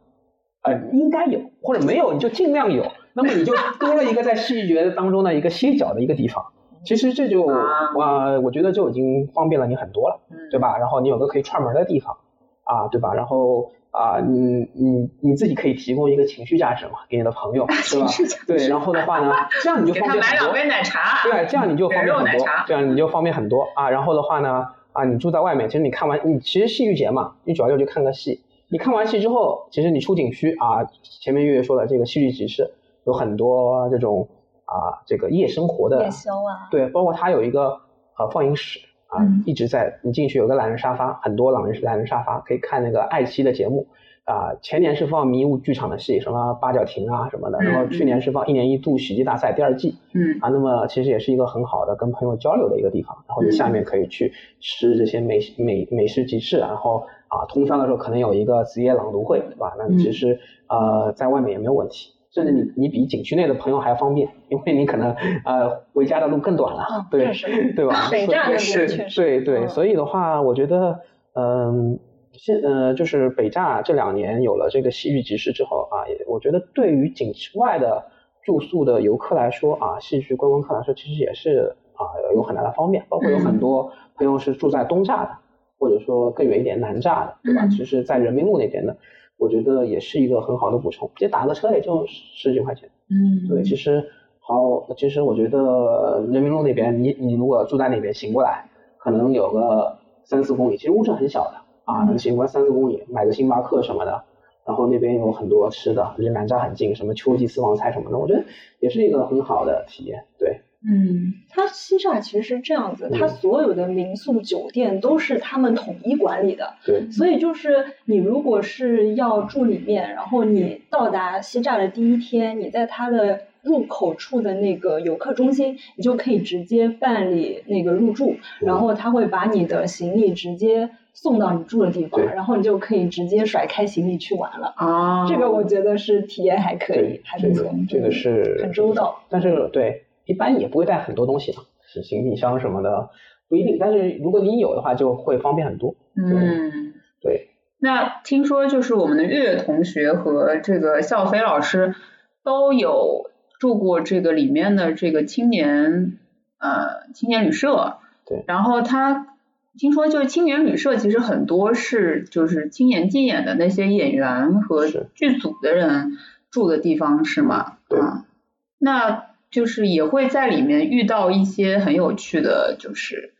呃，应该有，或者没有你就尽量有，那么你就多了一个在戏剧节当中的一个歇脚的一个地方。其实这就啊呃，我觉得就已经方便了你很多了，嗯，对吧？然后你有个可以串门的地方啊，对吧？然后啊，你你你自己可以提供一个情绪价值嘛，给你的朋友，对吧对，然后的话呢，这样你就给他买两方便很多。杯奶茶，对，这样你就方便很多这样你就方便很多啊。然后的话呢，啊，你住在外面，其实你看完，你其实戏剧节嘛，你主要就去看个戏。你看完戏之后，其实你出景区啊，前面月月说的这个戏剧集市有很多这种啊，这个夜生活的夜宵啊，对，包括它有一个呃放映室啊，嗯一直在你进去有个懒人沙发，很多懒人懒人沙发可以看那个爱奇艺的节目啊。前年是放迷雾剧场的戏，什么八角亭啊什么的，然后嗯去年是放一年一度喜剧大赛第二季嗯啊。那么其实也是一个很好的跟朋友交流的一个地方。然后你下面可以去吃这些美美美食集市，然后啊通宵的时候可能有一个子夜朗读会，对吧？那嗯其实呃在外面也没有问题。甚至你你比景区内的朋友还要方便，因为你可能呃回家的路更短了，嗯对对吧？北站那边是确实对对，嗯所以的话，我觉得嗯。现呃，就是北栅这两年有了这个戏剧集市之后啊，也我觉得对于景区外的住宿的游客来说啊，戏剧观光客来说，其实也是啊有很大的方便。包括有很多朋友是住在东栅的，或者说更远一点南栅的，对吧？嗯其实，在人民路那边的，我觉得也是一个很好的补充。其实打个车也就十几块钱。嗯，对，其实好，其实我觉得人民路那边，你你如果住在那边醒过来，可能有个三四公里，其实乌镇很小的啊，嗯。能醒过来三四公里，买个星巴克什么的然后那边有很多吃的，离南站很近，什么秋季私房菜什么的，我觉得也是一个很好的体验。对，嗯它西栅其实是这样子，它嗯。所有的民宿酒店都是他们统一管理的，对，所以就是你如果是要住里面，然后你到达西栅的第一天，你在它的入口处的那个游客中心，你就可以直接办理那个入住，然后他会把你的行李直接送到你住的地方，然后你就可以直接甩开行李去玩了。啊，这个我觉得是体验还可以，还不错，这个是很周到。但是对，一般也不会带很多东西嘛，行行李箱什么的不一定。但是如果你有的话，就会方便很多。嗯。对，那听说就是我们的月月同学和这个笑飞老师都有住过这个里面的这个青年呃青年旅社，对然后他听说就是青年旅社其实很多是就是青年竞演的那些演员和剧组的人住的地方是吗？对啊，那就是也会在里面遇到一些很有趣的，就是。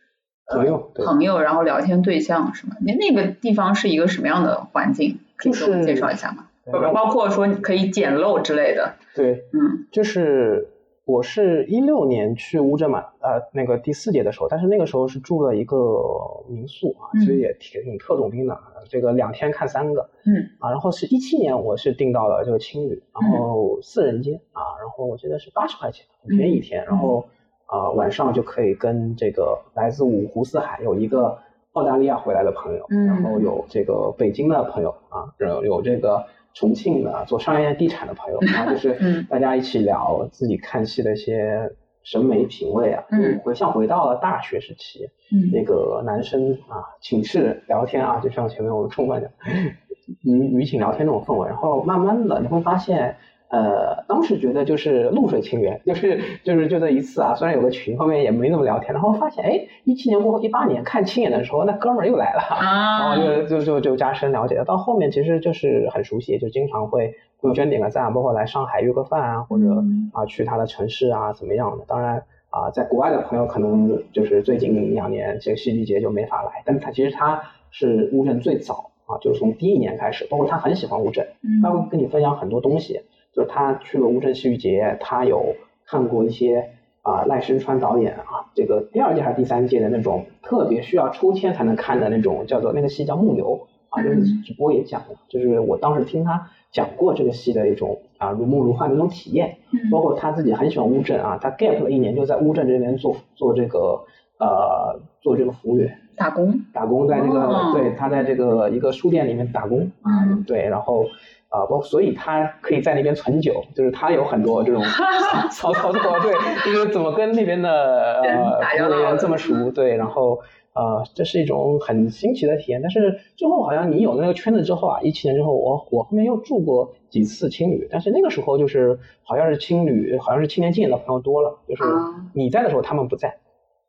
朋友对朋友，然后聊天对象是吗？那那个地方是一个什么样的环境？可以给我们就是介绍一下吗？包括说可以捡漏之类的。对，嗯就是我是一六年去乌镇嘛，呃，那个第四届的时候，但是那个时候是住了一个民宿啊，嗯。其实也挺挺特种兵的，这个两天看三个。嗯。啊，然后是一七年我是订到了这个青旅，然后四人间啊，然后我记得是八十块钱，很便宜一天，然后啊、晚上就可以跟这个来自五湖四海有一个澳大利亚回来的朋友，嗯。然后有这个北京的朋友啊，有有这个重庆的做商业地产的朋友 然后，就是嗯。大家一起聊自己看戏的一些审美品味啊，嗯。回像回到了大学时期，嗯。那个男生啊寝室聊天啊，就像前面我们充分讲 语语寝聊天那种氛围，然后慢慢的你会发现。呃，当时觉得就是露水情缘，就是就是就这一次啊，虽然有个群，后面也没怎么聊天，然后发现哎，一七年过后，一八年看亲眼的时候，那哥们儿又来了，然啊后就就就就加深了解，到后面其实就是很熟悉，就经常会朋友圈点个赞，包括来上海约个饭啊，或者嗯。啊去他的城市啊怎么样的。当然啊，在国外的朋友可能就是最近两年这个戏剧节就没法来，但是他其实他是乌镇最早啊，就是从第一年开始，包括他很喜欢乌镇，他会跟你分享很多东西，就是他去了乌镇戏剧节，他有看过一些。啊，赖声川导演啊，这个第二届还是第三届的那种特别需要抽签才能看的那种，叫做那个戏叫《木牛》啊，就是直播也讲了，就是我当时听他讲过这个戏的一种啊如梦如幻的那种体验，包括他自己很喜欢乌镇啊，他 gap 了一年就在乌镇这边做做这个呃做这个服务员，打工。打工在这个、哦。对他在这个一个书店里面打工。啊，嗯。对，然后啊，包、所以他可以在那边存酒，就是他有很多这种 操操作，对，就是怎么跟那边的人呃服务人员这么熟，对，然后呃，这是一种很新奇的体验。但是最后好像你有了那个圈子之后啊，一七年之后，我我后面又住过几次青旅，但是那个时候就是好像是青旅，好像是青年竞演的朋友多了，就是啊你在的时候他们不在。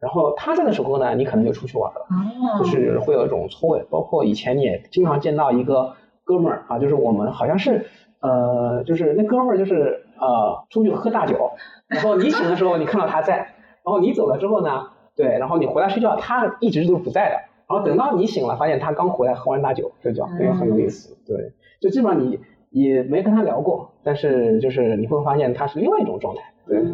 然后他在的时候呢，你可能就出去玩了。哦就是会有一种错位，包括以前你也经常见到一个哥们儿啊，就是我们好像是呃，就是那哥们儿就是呃出去喝大酒，然后你醒的时候你看到他在，然后你走了之后呢，对，然后你回来睡觉，他一直都是不在的，然后等到你醒了，发现他刚回来喝完大酒睡觉，那个很有意思，对，就基本上你也没跟他聊过，但是就是你会发现他是另外一种状态，对。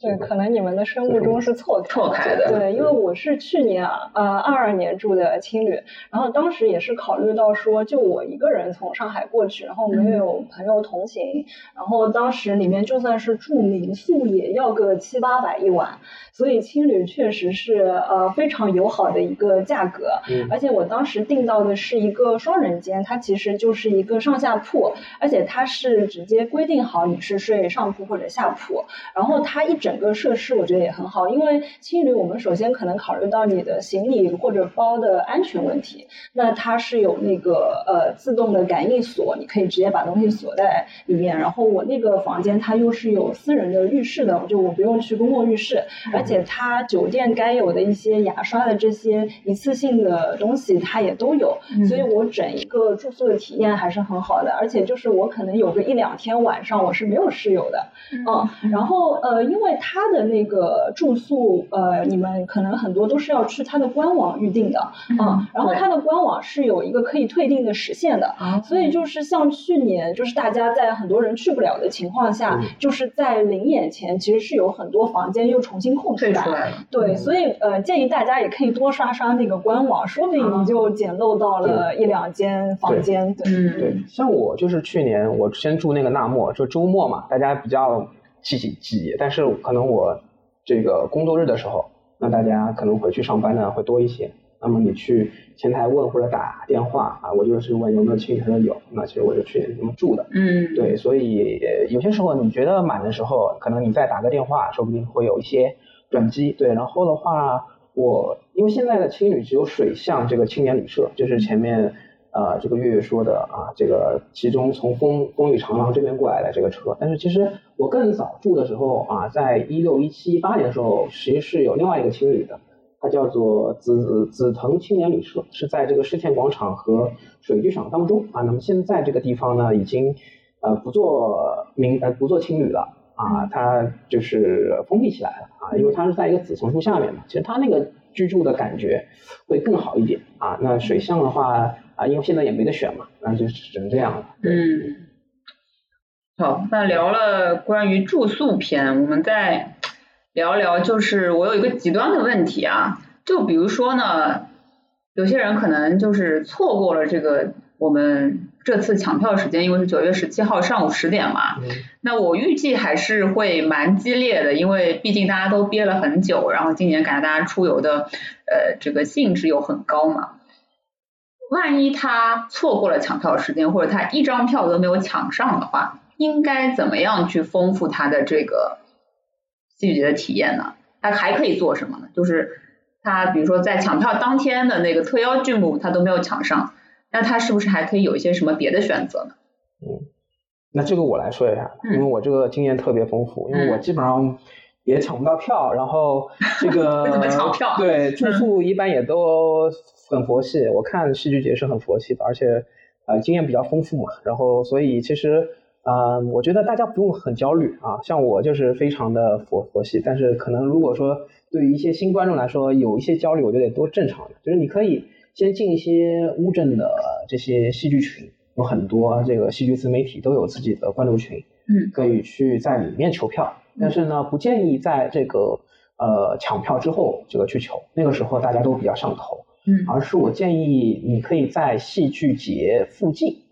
对，可能你们的生物钟是错开错开的对，因为我是去年啊，呃，二二年住的青旅，然后当时也是考虑到说，就我一个人从上海过去，然后没有朋友同行，然后当时里面就算是住民宿也要个七八百一晚，所以青旅确实是呃非常友好的一个价格，嗯。而且我当时订到的是一个双人间，它其实就是一个上下铺，而且它是直接规定好你是睡上铺或者下铺，然后它一整个设施我觉得也很好，因为青旅我们首先可能考虑到你的行李或者包的安全问题，那它是有那个呃自动的感应锁，你可以直接把东西锁在里面。然后我那个房间它又是有私人的浴室的，就我不用去公共浴室，而且它酒店该有的一些牙刷的这些一次性的东西它也都有，所以我整一个住宿的体验还是很好的。而且就是我可能有个一两天晚上我是没有室友的，嗯，然后呃，因为为它的那个住宿，呃，你们可能很多都是要去它的官网预定的，嗯，然后它的官网是有一个可以退订的时限的，所以就是像去年，就是大家在很多人去不了的情况下，就是在临演前，其实是有很多房间又重新空出来了，对，所以呃，建议大家也可以多刷刷那个官网，说不定你就捡漏到了一两间房间，对，对，像我就是去年我先住那个纳莫，就周末嘛，大家比较。挤挤，但是可能我这个工作日的时候，那大家可能回去上班呢会多一些。那么你去前台问或者打电话啊，我就是问有没有青旅，他说有，那其实我就去那么住的。嗯，对，所以有些时候你觉得满的时候，可能你再打个电话，说不定会有一些转机。对，然后的话，我因为现在的青旅只有水象这个青年旅社，就是前面。啊，这个月月说的啊，这个其中从风风雨长廊这边过来的这个车，但是其实我更早住的时候啊，在一六一七一八年的时候，其实是有另外一个青旅的，它叫做紫紫藤青年旅社，是在这个世田广场和水剧场当中啊。那么现在这个地方呢，已经呃不做民呃不做青旅了啊，它就是封闭起来了啊，因为它是在一个紫松树下面嘛，其实它那个居住的感觉会更好一点啊。那水象的话。啊，因为现在也没得选嘛，那就只能这样了。嗯，好，那聊了关于住宿篇，我们再聊聊，就是我有一个极端的问题啊，就比如说呢，有些人可能就是错过了这个我们这次抢票时间，因为是九月十七号上午十点嘛。嗯。那我预计还是会蛮激烈的，因为毕竟大家都憋了很久，然后今年感觉大家出游的呃这个兴致又很高嘛。万一他错过了抢票时间，或者他一张票都没有抢上的话，应该怎么样去丰富他的这个戏剧节的体验呢？他还可以做什么呢？就是他比如说在抢票当天的那个特邀剧目他都没有抢上，那他是不是还可以有一些什么别的选择呢？嗯，那这个我来说一下，因为我这个经验特别丰富，因为我基本上。也抢不到票，然后这个 怎么抢票对住宿一般也都很佛系。我看戏剧节是很佛系的，而且呃经验比较丰富嘛。然后所以其实啊，我觉得大家不用很焦虑啊。像我就是非常的佛佛系，但是可能如果说对于一些新观众来说有一些焦虑，我觉得也都正常的。就是你可以先进一些乌镇的这些戏剧群，有很多这个戏剧自媒体都有自己的观众群，嗯，可以去在里面求票。但是呢，不建议在这个呃抢票之后这个去求，那个时候大家都比较上头，嗯，而是我建议你可以在戏剧节附近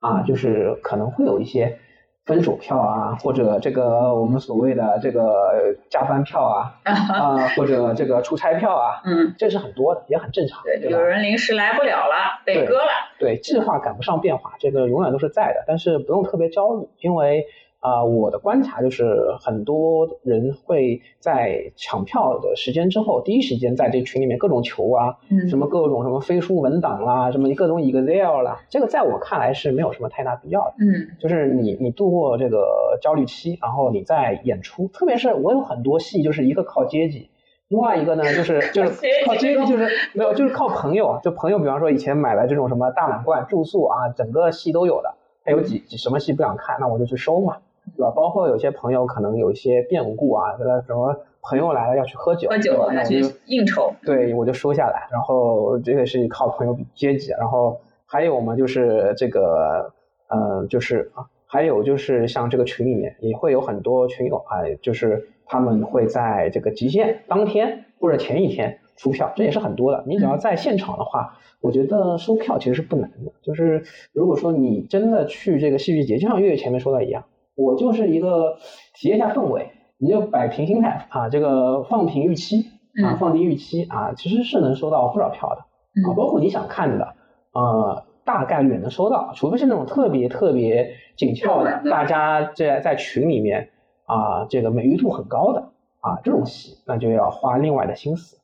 啊，就是可能会有一些分手票啊，或者这个我们所谓的这个加班票啊，啊，或者这个出差票啊，嗯，这是很多的，也很正常，对，有人临时来不了了，被割了，对，计划赶不上变化，这个永远都是在的，但是不用特别焦虑，因为。啊，我的观察就是很多人会在抢票的时间之后，第一时间在这群里面各种求啊，什么各种什么飞书文档啦，什么各种 Excel 啦，这个在我看来是没有什么太大必要的。嗯，就是你你度过这个焦虑期，然后你再演出，特别是我有很多戏，就是一个靠阶级，另外一个呢就是 就是靠阶级，就是没有就是靠朋友，就朋友，比方说以前买了这种什么大满贯住宿啊，整个戏都有的，他有几几什么戏不想看，那我就去收嘛。对吧？包括有些朋友可能有一些变故啊，什么朋友来了要去喝酒，喝酒要去应酬，对我就收下来。然后这个是靠朋友接济，然后还有嘛，就是这个，呃，就是啊，还有就是像这个群里面也会有很多群友啊，就是他们会在这个极限当天或者前一天出票，这也是很多的。你只要在现场的话，我觉得收票其实是不难的。就是如果说你真的去这个戏剧节，就像月月前面说的一样。我就是一个体验一下氛围，你就摆平心态啊，这个放平预期啊，放低预期啊，其实是能收到不少票的啊，包括你想看的呃，大概率能收到，除非是那种特别特别紧俏的，大家在在群里面啊，这个美誉度很高的啊，这种戏那就要花另外的心思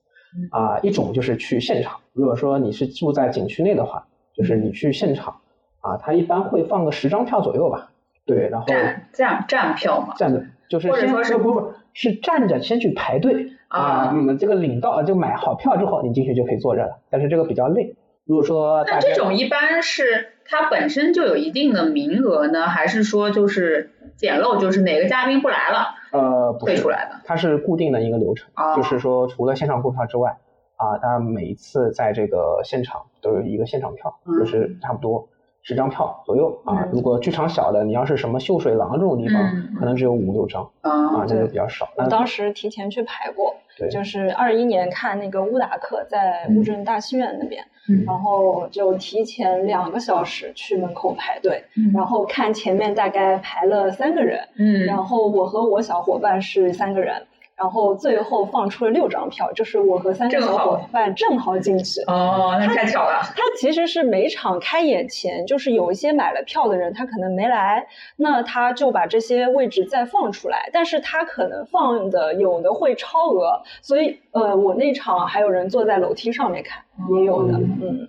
啊，一种就是去现场，如果说你是住在景区内的话，就是你去现场啊，他一般会放个十张票左右吧。对，然后站站站票嘛，站着就是或者说是不不是站着先去排队啊，你们这个领到就买好票之后，你进去就可以坐着了。但是这个比较累。如果说那这种一般是它本身就有一定的名额呢，还是说就是捡漏，就是哪个嘉宾不来了？呃，呃，不是退出来的？它是固定的一个流程，哦就是说除了线上购票之外，啊，它每一次在这个现场都有一个现场票，嗯就是差不多十张票左右啊嗯。如果剧场小的，你要是什么秀水廊这种地方，嗯可能只有五六张啊啊，这就比较少。我当时提前去排过，对就是二一年看那个乌达克在乌镇大戏院那边，嗯然后就提前两个小时去门口排队，嗯然后看前面大概排了三个人，嗯然后我和我小伙伴是三个人，然后最后放出了六张票，就是我和三个小伙伴正好进去。哦，那太巧了。他其实是每场开演前，就是有一些买了票的人，他可能没来，那他就把这些位置再放出来，但是他可能放的有的会超额，所以呃，我那场还有人坐在楼梯上面看，也有的，嗯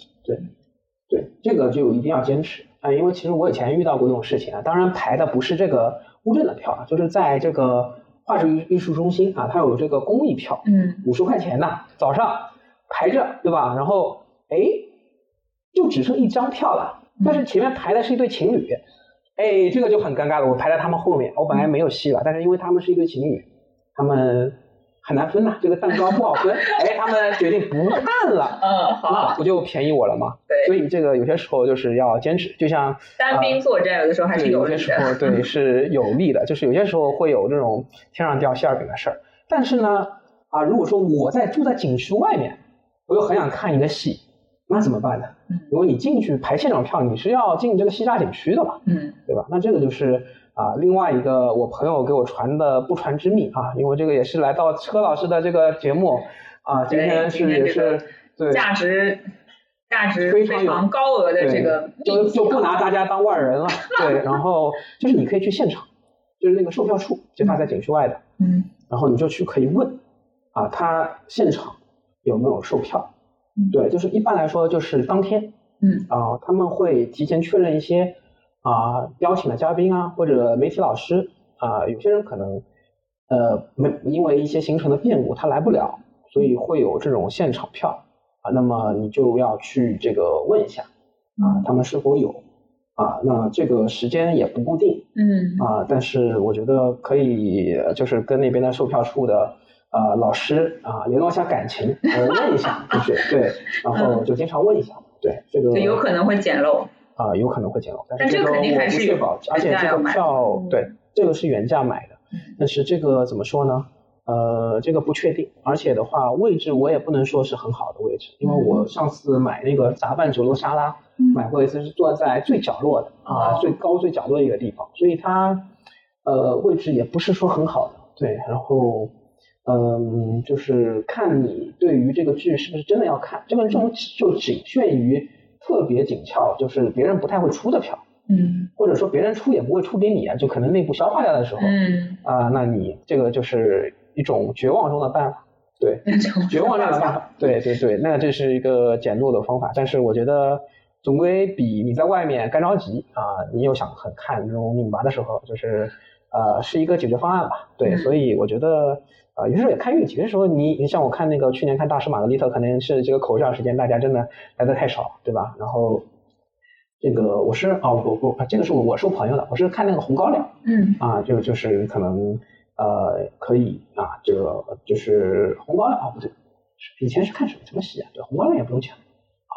对，这个就一定要坚持啊、因为其实我以前遇到过这种事情啊，当然排的不是这个乌镇的票啊，就是在这个话剧艺术中心啊，它有这个公益票，嗯五十块钱的，早上排着，对吧？然后哎，就只剩一张票了，但是前面排的是一对情侣，哎，这个就很尴尬了。我排在他们后面，我本来没有戏了，但是因为他们是一对情侣，他们很难分呐、这个蛋糕不好分，哎，他们决定不看了。嗯，那好。不就便宜我了吗？对所以这个有些时候就是要坚持，就像单兵作战有的时候还是，有利有些时候。对是有利的，就是有些时候会有这种天上掉馅儿饼的事儿。但是呢，啊，如果说我在住在景区外面，我又很想看一个戏，那怎么办呢？如果你进去排现场票，你是要进这个西沙景区的嘛，嗯对吧？那这个就是啊，另外一个我朋友给我传的不传之秘啊，因为这个也是来到车老师的这个节目啊，今天是也是对价值价值非常有高额的这个就就不啊拿大家当外人了。对，然后就是你可以去现场，就是那个售票处，就他在景区外的，嗯然后你就去可以问啊，他现场有没有售票？对，就是一般来说就是当天嗯啊，他们会提前确认一些啊邀请的嘉宾啊或者媒体老师啊，有些人可能呃没因为一些行程的变故他来不了，所以会有这种现场票啊，那么你就要去这个问一下啊，他们是否有啊？那这个时间也不固定嗯啊，但是我觉得可以就是跟那边的售票处的。呃，老师啊，联络一下感情，呃，问一下，就是对，然后就经常问一下，对这个就有可能会捡漏。啊、有可能会捡漏，但是这个我肯定还是有不确保，而且这个票对这个是原价买的，嗯但是这个怎么说呢？呃，这个不确定，而且的话，位置我也不能说是很好的位置，因为我上次买那个杂拌九楼沙拉，嗯买过一次是坐在最角落的啊，哦最高最角落的一个地方，所以它呃位置也不是说很好的，对，然后。嗯，就是看你对于这个剧是不是真的要看，这个这种就仅限于特别紧俏，就是别人不太会出的票，嗯或者说别人出也不会出给你啊，就可能内部消化掉的时候，嗯，啊、那你这个就是一种绝望中的办法，对，绝望中的办法，对对对，那这是一个减弱的方法，但是我觉得总归比你在外面干着急啊、你又想很看这种拧巴的时候，就是呃是一个解决方案吧，对，嗯所以我觉得。啊，有时候也看运气。有些时候你，你像我看那个去年看大师玛格丽特，可能是这个口罩时间大家真的来的太少，对吧？然后这个我是哦我我，这个是我我是我朋友的，我是看那个红高粱，嗯啊，就就是可能呃可以啊，这个就是红高粱啊，不对，以前是看什么什么戏啊？对，红高粱也不用抢啊，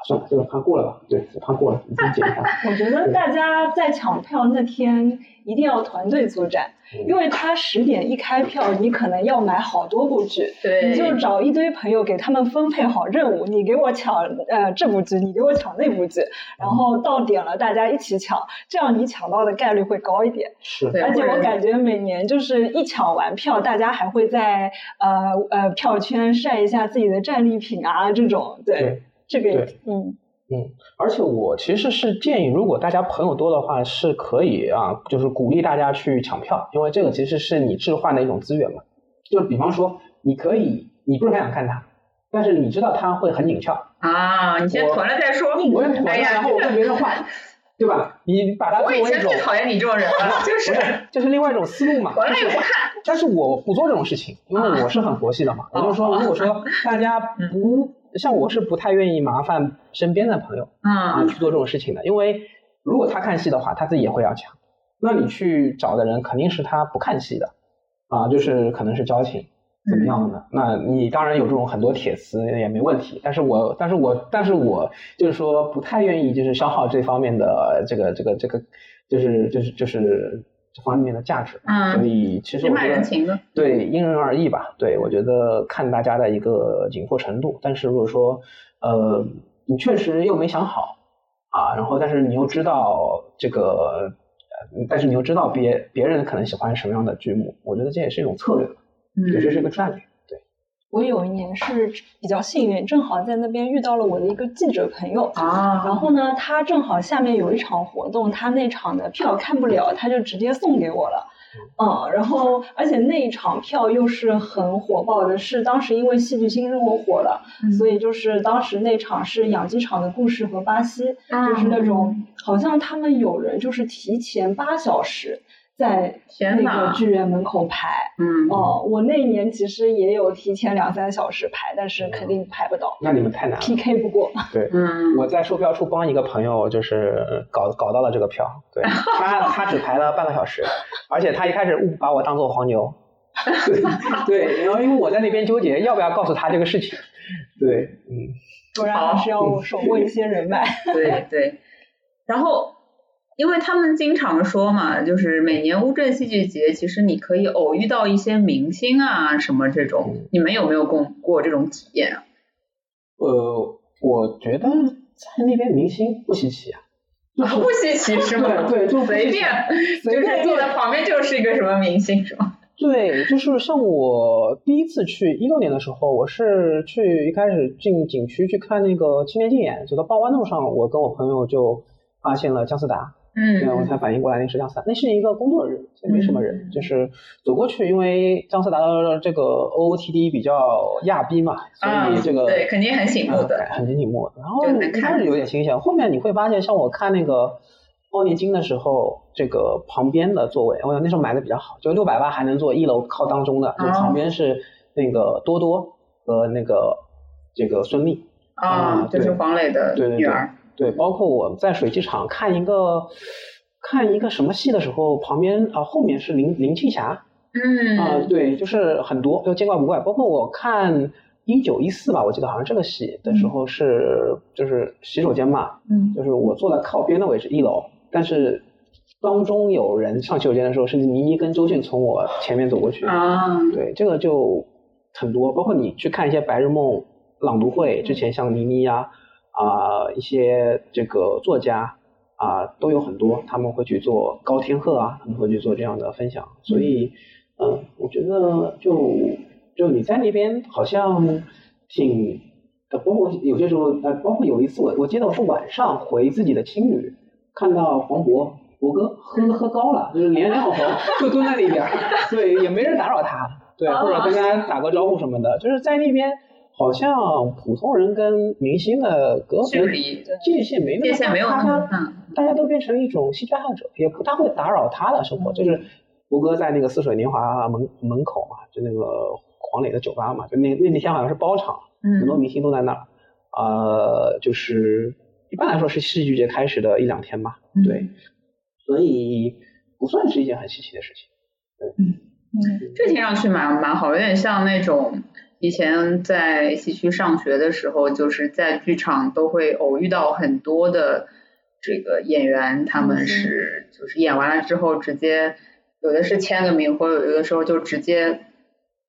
算了，这个怕过了吧？对，怕过了，你自己检一下。我觉得大家在抢票那天一定要团队作战，嗯因为他十点一开票，你可能要买好多部剧，对，你就找一堆朋友给他们分配好任务，你给我抢呃这部剧，你给我抢那部剧，然后到点了大家一起抢，这样你抢到的概率会高一点。是，对而且我感觉每年就是一抢完票，大家还会在呃呃票圈晒一下自己的战利品啊，这种对对这个也对嗯而且我其实是建议，如果大家朋友多的话，是可以啊，就是鼓励大家去抢票，因为这个其实是你置换的一种资源嘛。就比方说，你可以，你不是很想看它，但是你知道它会很紧俏，啊，你先囤了再说。我也囤了，哎呀然后我跟别人换，对吧？你把它作为一种前最讨厌你这种人了，就不是是，这是另外一种思路嘛。囤了就是也不看。但是我不做这种事情，因为我是很佛系的嘛。我就说，如果说大家不像我是不太愿意麻烦身边的朋友啊嗯去做这种事情的，因为如果他看戏的话，他自己也会要抢。那你去找的人肯定是他不看戏的啊，就是可能是交情怎么样的？那你当然有这种很多铁丝也没问题，但是我但是我但是我就是说不太愿意就是消耗这方面的这个这个这个就是就是就是这方面的价值，嗯所以其实我觉得。对，因人而异吧。对，我觉得看大家的一个紧迫程度。但是如果说，呃，你确实又没想好啊，然后但是你又知道这个，呃但是你又知道别别人可能喜欢什么样的剧目，我觉得这也是一种策略吧，对，这是一个战略。对，我有一年是比较幸运，正好在那边遇到了我的一个记者朋友。啊，然后呢，他正好下面有一场活动，他那场的票看不了，他就直接送给我了。嗯，然后而且那一场票又是很火爆的，是当时因为戏剧新生活火了，嗯所以就是当时那场是养鸡场的故事和巴西，就是那种好像他们有人就是提前八小时在那个剧院门口排。嗯，哦，我那一年其实也有提前两三小时排，但是肯定排不到那你们太难了。，PK 不过。对，嗯，我在售票处帮一个朋友，就是搞搞到了这个票，对 他他只排了半个小时，而且他一开始误把我当做黄牛，对对，然后因为我在那边纠结要不要告诉他这个事情，对，嗯，果然还是要手握一些人脉。对对。然后，因为他们经常说嘛，就是每年乌镇戏剧节，其实你可以偶遇到一些明星啊什么这种，你们有没有过过这种体验啊？呃，我觉得在那边明星不稀奇啊，就是不稀奇是吗？对对就随便，随便坐在旁边就是一个什么明星是吗？对，就是像我第一次去一六年的时候，我是去一开始进景区去看那个青年竞演，走到报湾路上，我跟我朋友就发现了姜思达，对，我嗯才反应过来那是姜思达，那是一个工作日，也没什么人，就是走过去，因为姜思达的这个 OOTD 比较亚逼嘛，所啊以这个、对肯定很醒目的呃很醒目。然后就看一开始有点新鲜，后面你会发现，像我看那个奥尼金的时候，这个旁边的座位，我那时候买的比较好，就六百八还能坐一楼靠当中的，就哦旁边是那个多多和那个这个孙俪。啊啊，就是对黄磊的对对对女儿。对，包括我在水剧场看一个看一个什么戏的时候，旁边啊、后面是林林青霞嗯。啊、对，就是很多就见怪不怪。包括我看一九一四吧，我记得好像这个戏的时候是、就是洗手间嘛，嗯。就是我坐在靠边的位置一楼，但是当中有人上洗手间的时候，是倪妮跟周迅从我前面走过去，啊，对，这个就很多，包括你去看一些白日梦朗读会，之前像倪妮呀啊、一些这个作家啊、都有很多，他们会去做高天鹤啊，他们会去做这样的分享，所以嗯、呃我觉得就就你在那边好像挺。呃，包括有些时候，呃，包括有一次我我记得我是晚上回自己的青旅，看到黄渤我哥喝喝高了，就是脸脸好红就蹲在那边儿，对，也没人打扰他，对，或者跟他打个招呼什么的，就是在那边好像普通人跟明星的隔阂界限没那么大，界限没有那么大家大大家都变成一种戏剧爱好者，也不大会打扰他的生活。就是胡歌在那个似水年华门门口嘛，就那个黄磊的酒吧嘛，就那那那天好像是包场，很多嗯明星都在那儿。呃，就是一般来说是戏剧节开始的一两天吧，嗯对，所以不算是一件很稀奇的事情。嗯这听上去蛮蛮好，有点像那种以前在西区上学的时候，就是在剧场都会偶遇到很多的这个演员，他们是就是演完了之后直接有的是签个名，或者有的时候就直接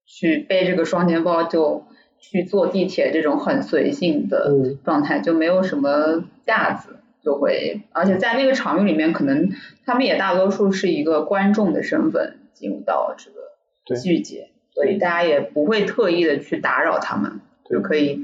去背这个双肩包就去坐地铁，这种很随性的嗯状态，就没有什么架子。就会，而且在那个场域里面，可能他们也大多数是一个观众的身份进入到这个对剧节，所以大家也不会特意的去打扰他们，就可以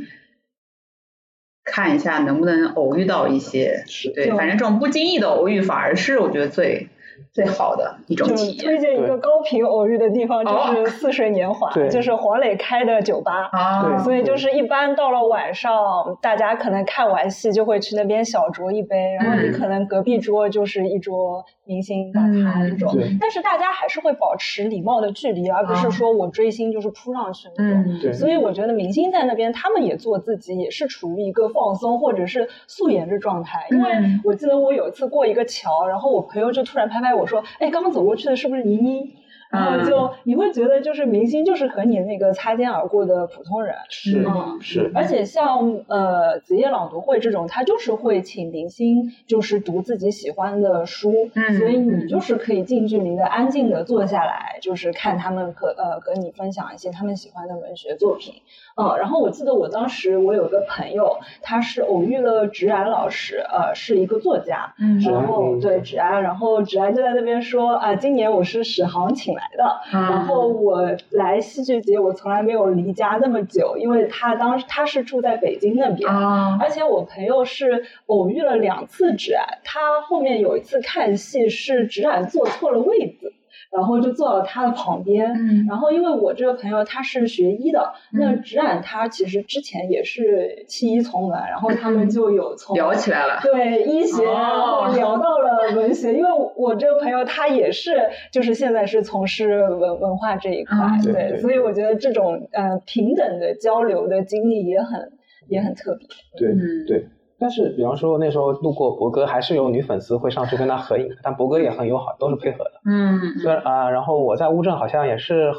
看一下能不能偶遇到一些，是。对，反正这种不经意的偶遇反而是我觉得最最好的一种体验推荐一个高频偶遇的地方，就是似水年华，就是黄磊开的酒吧。啊，所以就是一般到了晚上，大家可能看完戏就会去那边小酌一杯，然后你嗯。可能隔壁桌就是一桌明星大咖嗯这种，对但是大家还是会保持礼貌的距离，而不是说我追星就是扑上去那种。所以我觉得明星在那边，他们也做自己，也是处于一个放松或者是素颜的状态。因为嗯我记得我有一次过一个桥，然后我朋友就突然拍拍我说：“哎，刚刚走过去的是不是倪妮？”然后就你会觉得就是明星就是和你那个擦肩而过的普通人，是嗯是，而且像呃子夜朗读会这种，他就是会请明星就是读自己喜欢的书，嗯所以你就是可以近距离的安静的坐下来，就是看他们和呃和你分享一些他们喜欢的文学作品。嗯，然后我记得我当时我有个朋友，他是偶遇了芷安老师，呃，是一个作家，嗯。然后嗯。对芷安，然后芷安就在那边说啊，今年我是史航请来的，嗯然后我来戏剧节，我从来没有离家那么久，因为他当时他是住在北京那边，啊，而且我朋友是偶遇了两次芷安，他后面有一次看戏是芷安坐错了位子。然后就坐到他的旁边，嗯然后因为我这个朋友他是学医的，那嗯芷安他其实之前也是弃医从文，然后他们就有从聊起来了。对医学，哦然后聊到了文学，因为我这个朋友他也是，就是现在是从事文文化这一块，嗯对，对对所以我觉得这种呃平等的交流的经历也很也很特别。对嗯对。但是，比方说那时候路过博哥，还是有女粉丝会上去跟他合影，但博哥也很友好，都是配合的。嗯虽然啊、然后我在乌镇好像也是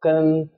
跟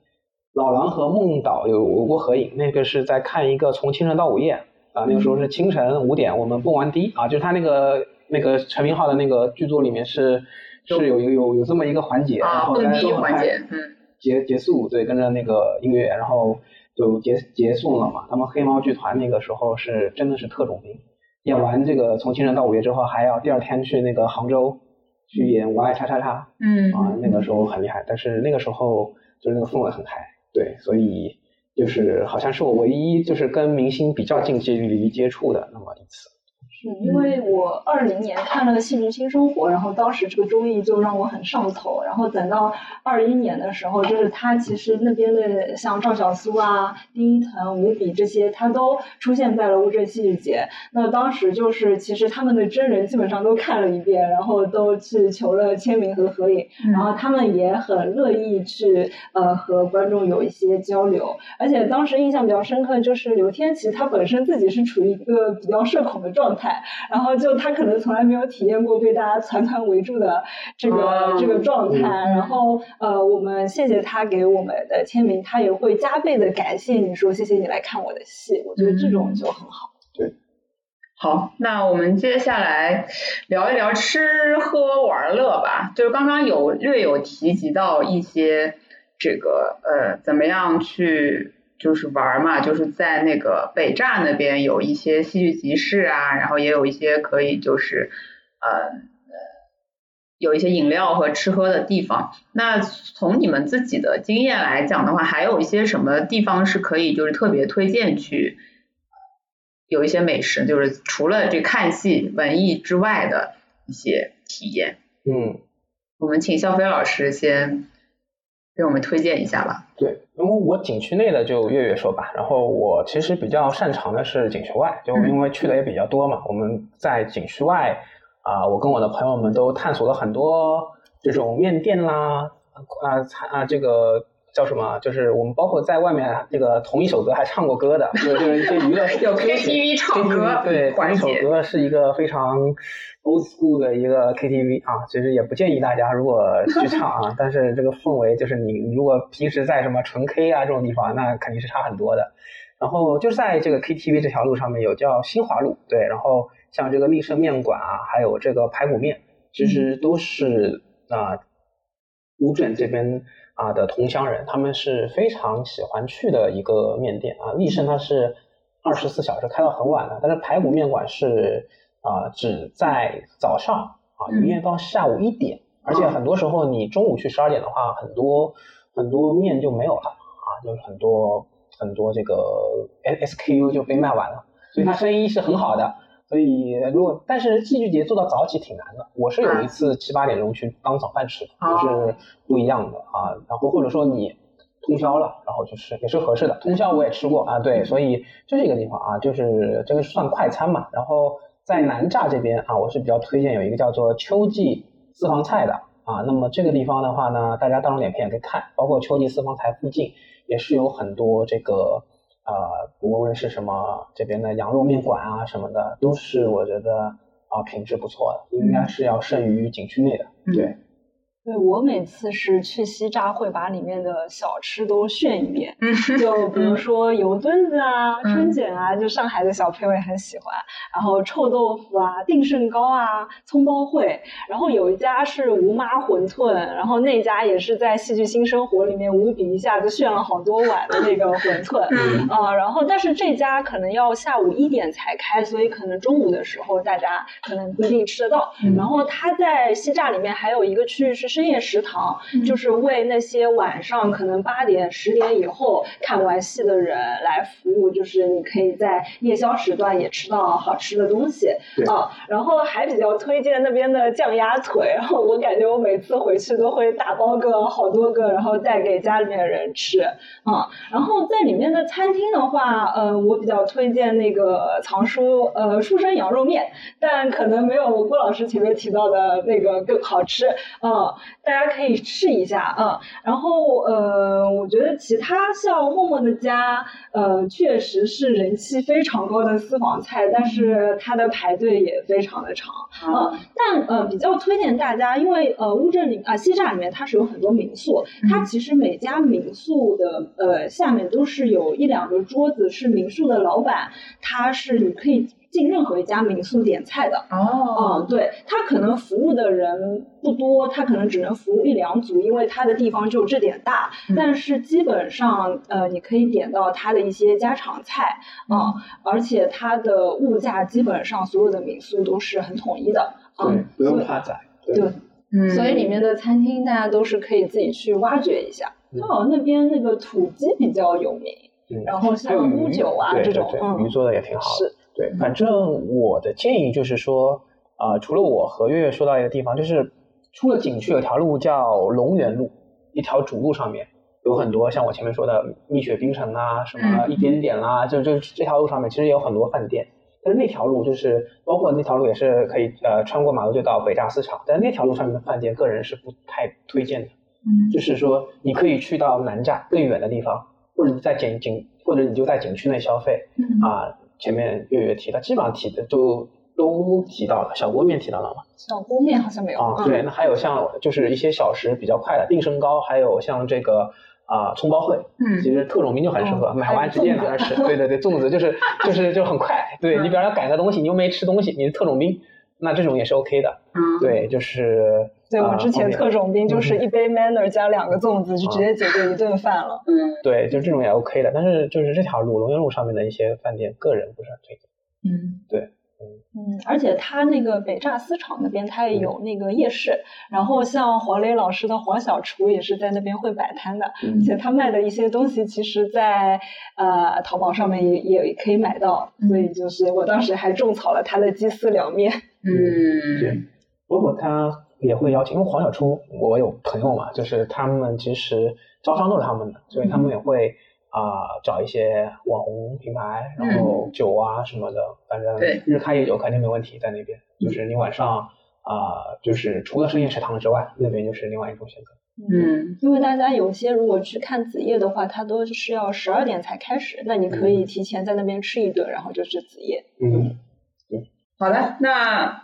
老狼和孟导有有过合影，那个是在看一个从清晨到午夜啊，那个时候是清晨五点，我们蹦完迪啊，就是他那个那个陈明昊的那个剧作里面是是有有有有这么一个环节，然啊，后蹦迪大家都很嗨环节，嗯结结束，对，跟着那个音乐，然后就结结束了嘛。他们黑猫剧团那个时候是真的是特种兵，演完这个从清晨到午夜之后，还要第二天去那个杭州去演我爱叉叉叉嗯啊，那个时候很厉害。但是那个时候就是那个氛围很嗨，对，所以就是好像是我唯一就是跟明星比较近距离接触的那么一次。是因为我二零年看了《戏剧新生活》，然后当时这个综艺就让我很上头，然后等到二一年的时候，就是他其实那边的像赵小苏啊、丁一腾、吴比这些，他都出现在了乌镇戏剧节。那当时就是其实他们的真人基本上都看了一遍，然后都去求了签名和合影，然后他们也很乐意去呃和观众有一些交流，而且当时印象比较深刻就是刘天琪他本身自己是处于一个比较社恐的状态，然后就他可能从来没有体验过被大家团团围住的这个、哦这个状态，嗯然后呃我们谢谢他给我们的签名，他也会加倍的感谢你说谢谢你来看我的戏，我觉得这种就很好。对好，那我们接下来聊一聊吃喝玩乐吧。就是刚刚有略有提及到一些这个呃，怎么样去就是玩嘛，就是在那个北栅那边有一些戏剧集市啊，然后也有一些可以就是呃呃有一些饮料和吃喝的地方。那从你们自己的经验来讲的话，还有一些什么地方是可以就是特别推荐去？有一些美食，就是除了这看戏文艺之外的一些体验。嗯，我们请肖飞老师先给我们推荐一下吧。对，因为我景区内的就月月说吧，然后我其实比较擅长的是景区外，就因为去的也比较多嘛。我们在景区外啊、我跟我的朋友们都探索了很多这种面店啦，啊餐啊这个叫什么？就是我们包括在外面这个同一首歌还唱过歌的，就就是一些娱乐 有 KTV 唱歌对，同一首歌是一个非常 old school 的一个 KTV 啊，其实也不建议大家如果去唱啊，但是这个氛围就是你你如果平时在什么纯 K 啊这种地方，那肯定是差很多的。然后就是在这个 KTV 这条路上面有叫新华路，对，然后像这个立盛面馆啊，还有这个排骨面，其实都是啊、乌镇这边啊的同乡人，他们是非常喜欢去的一个面店啊。立盛它是二十四小时开到很晚的，但是排骨面馆是啊只在早上啊营业到下午一点，而且很多时候你中午去十二点的话，很多很多面就没有了啊，就是很多很多这个 SKU 就被卖完了，所以它生意是很好的。所以如果但是戏剧节做到早起挺难的，我是有一次七八点钟去当早饭吃的，哦就是不一样的啊。然后或者说你通宵了，然后去吃也是合适的。通宵我也吃过啊，对，所以这是一个地方啊，就是这个算快餐嘛。然后在南栅这边啊，我是比较推荐有一个叫做秋季私房菜的啊。那么这个地方的话呢，大家大众点评也可以看，包括秋季私房菜附近也是有很多这个。呃，无论是什么这边的羊肉面馆啊什么的，都是我觉得啊、品质不错的，应该是要胜于景区内的。嗯。对，对我每次是去西栅，会把里面的小吃都炫一遍。嗯就比如说油墩子啊、嗯春卷啊，就上海的小朋友也很喜欢。然后臭豆腐啊、定胜糕啊、葱包烩。然后有一家是吴妈馄饨，然后那家也是在戏剧新生活里面无比一下子炫了好多碗的那个馄饨。嗯啊、然后但是这家可能要下午一点才开，所以可能中午的时候大家可能不一定吃得到。嗯然后它在西栅里面还有一个区域是深夜食堂，嗯就是为那些晚上可能八点、十点以后看完戏的人来服务，就是你可以在夜宵时段也吃到好吃的东西对啊。然后还比较推荐那边的酱鸭腿，然 后我感觉我每次回去都会打包个好多个，然后带给家里面的人吃啊。然后在里面的餐厅的话，呃，我比较推荐那个藏书呃书生羊肉面，但可能没有郭老师前面提到的那个更好吃，嗯，大家可以试一下，嗯。然后呃，我觉得其他像默默的家，呃，确实是人气非常高的私房菜，但是它的排队也非常的长，嗯。但呃，比较推荐大家，因为呃，乌镇里啊西栅里面它是有很多民宿，它其实每家民宿的呃下面都是有一两个桌子，是民宿的老板，他是你可以进任何一家民宿点菜的。哦，嗯，对他可能服务的人不多，他可能只能服务一两组，因为他的地方就这点大。嗯但是基本上，呃，你可以点到他的一些家常菜，嗯，而且它的物价基本上所有的民宿都是很统一的，对嗯，，不用怕宰。对，嗯，所以里面的餐厅大家都是可以自己去挖掘一下。嗯刚好那边那个土鸡比较有名，嗯然后像乌鱼酒啊这种，嗯，鱼做的也挺好的。是，对，反正我的建议就是说，啊、除了我和月月说到一个地方，就是出了景区有条路叫龙源路，一条主路上面有很多像我前面说的蜜雪冰城啊，什么一点点啦、就就这条路上面其实也有很多饭店。但是那条路就是包括那条路也是可以呃穿过马路就到北大市场，但是那条路上面的饭店个人是不太推荐的。嗯就是说你可以去到南站更远的地方，或者你在景景，或者你就在景区内消费。嗯啊，前面月月提到，基本上提的都都提到了。小锅面提到了吗？小锅面好像没有啊，嗯对，那还有像就是一些小食比较快的定身糕，还有像这个啊葱包烩，嗯其实特种兵就很适合，哦买完直接拿着吃。对对对，粽子就是就是就很快，对你比方要赶个东西，你又没吃东西，你是特种兵，那这种也是 OK 的。嗯，对，就是对我们之前特种兵就是嗯一杯 manner 加两个粽子，就直接解决一顿饭了。嗯对，就这种也 OK 的，但是就是这条路龙源路上面的一些饭店，个人不是很推荐。嗯对嗯，而且它那个北栅丝厂那边，它也有那个夜市，然后像黄磊老师的黄小厨也是在那边会摆摊的，嗯而且他卖的一些东西，其实在呃淘宝上面也也可以买到，所以就是我当时还种草了他的鸡丝凉面。嗯，对，包括他也会邀请，因为黄小初我有朋友嘛，就是他们其实招商都是他们的，所以他们也会啊、找一些网红品牌，然后酒啊什么的，反正对。日开夜酒肯定没问题在那边。就是你晚上啊、就是除了深夜食堂之外，那边就是另外一种选择。嗯。因为大家有些如果去看子夜的话，它都是要十二点才开始，那你可以提前在那边吃一顿，然后就是子夜。嗯，好的，那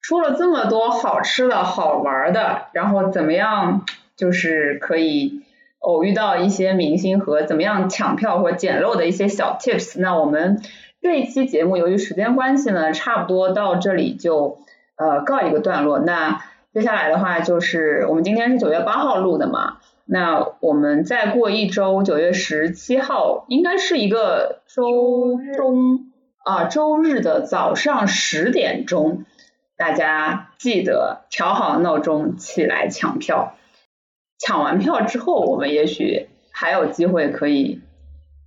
说了这么多好吃的好玩的，然后怎么样就是可以偶遇到一些明星和怎么样抢票或捡漏的一些小 tips。那我们这一期节目由于时间关系呢，差不多到这里就呃告一个段落。那接下来的话就是我们今天是九月八号录的嘛，那我们再过一周，九月十七号应该是一个周中啊周日的早上十点钟，大家记得调好闹钟起来抢票。抢完票之后，我们也许还有机会可以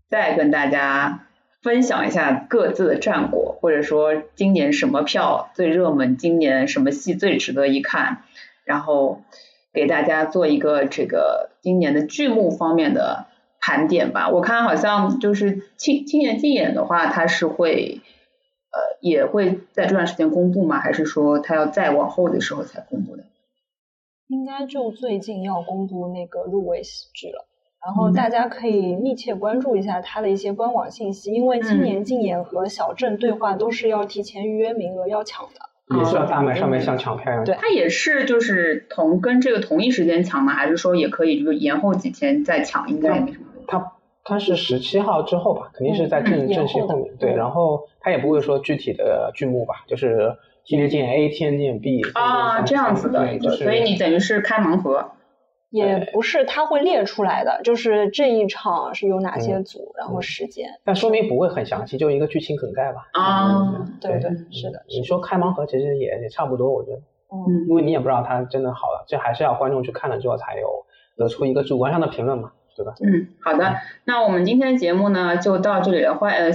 再跟大家分享一下各自的战果，或者说今年什么票最热门，今年什么戏最值得一看，然后给大家做一个这个今年的剧目方面的盘点吧。我看好像就是青青年竞演的话，它是会呃也会在这段时间公布吗？还是说它要再往后的时候才公布的？应该就最近要公布那个入围喜剧了。然后大家可以密切关注一下它的一些官网信息，因为青年竞演和小镇对话都是要提前预约名额要抢的。也是要大麦上面像抢票一样。对它也是就是同跟这个同一时间抢吗？还是说也可以就是延后几天再抢？应该也没什么问题。它它是十七号之后吧，肯定是在正嗯正戏后面。对，然后他也不会说具体的剧目吧，就是天天见 A，天天见 B 啊，这样子的对，一个，就是所以你等于是开盲盒。也不是，他会列出来的，就是这一场是有哪些嗯组，然后时间。但说明不会很详细，就一个剧情梗概吧。啊嗯对对，是的，你说开盲盒其实也也差不多，我觉得，嗯，因为你也不知道它真的好了，这还是要观众去看了之后才有得出一个主观上的评论嘛，对吧？嗯，好的，那我们今天的节目呢就到这里了。欢呃，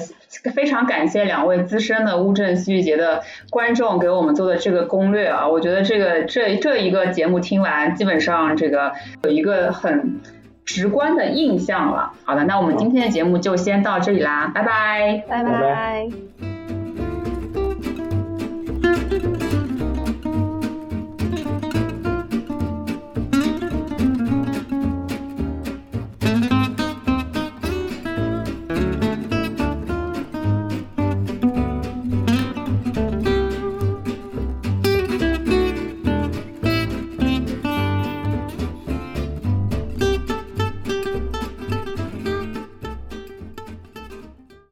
非常感谢两位资深的乌镇戏剧节的观众给我们做的这个攻略啊，我觉得这个这这一个节目听完，基本上这个有一个很直观的印象了。好的，那我们今天的节目就先到这里啦，拜拜。拜拜拜。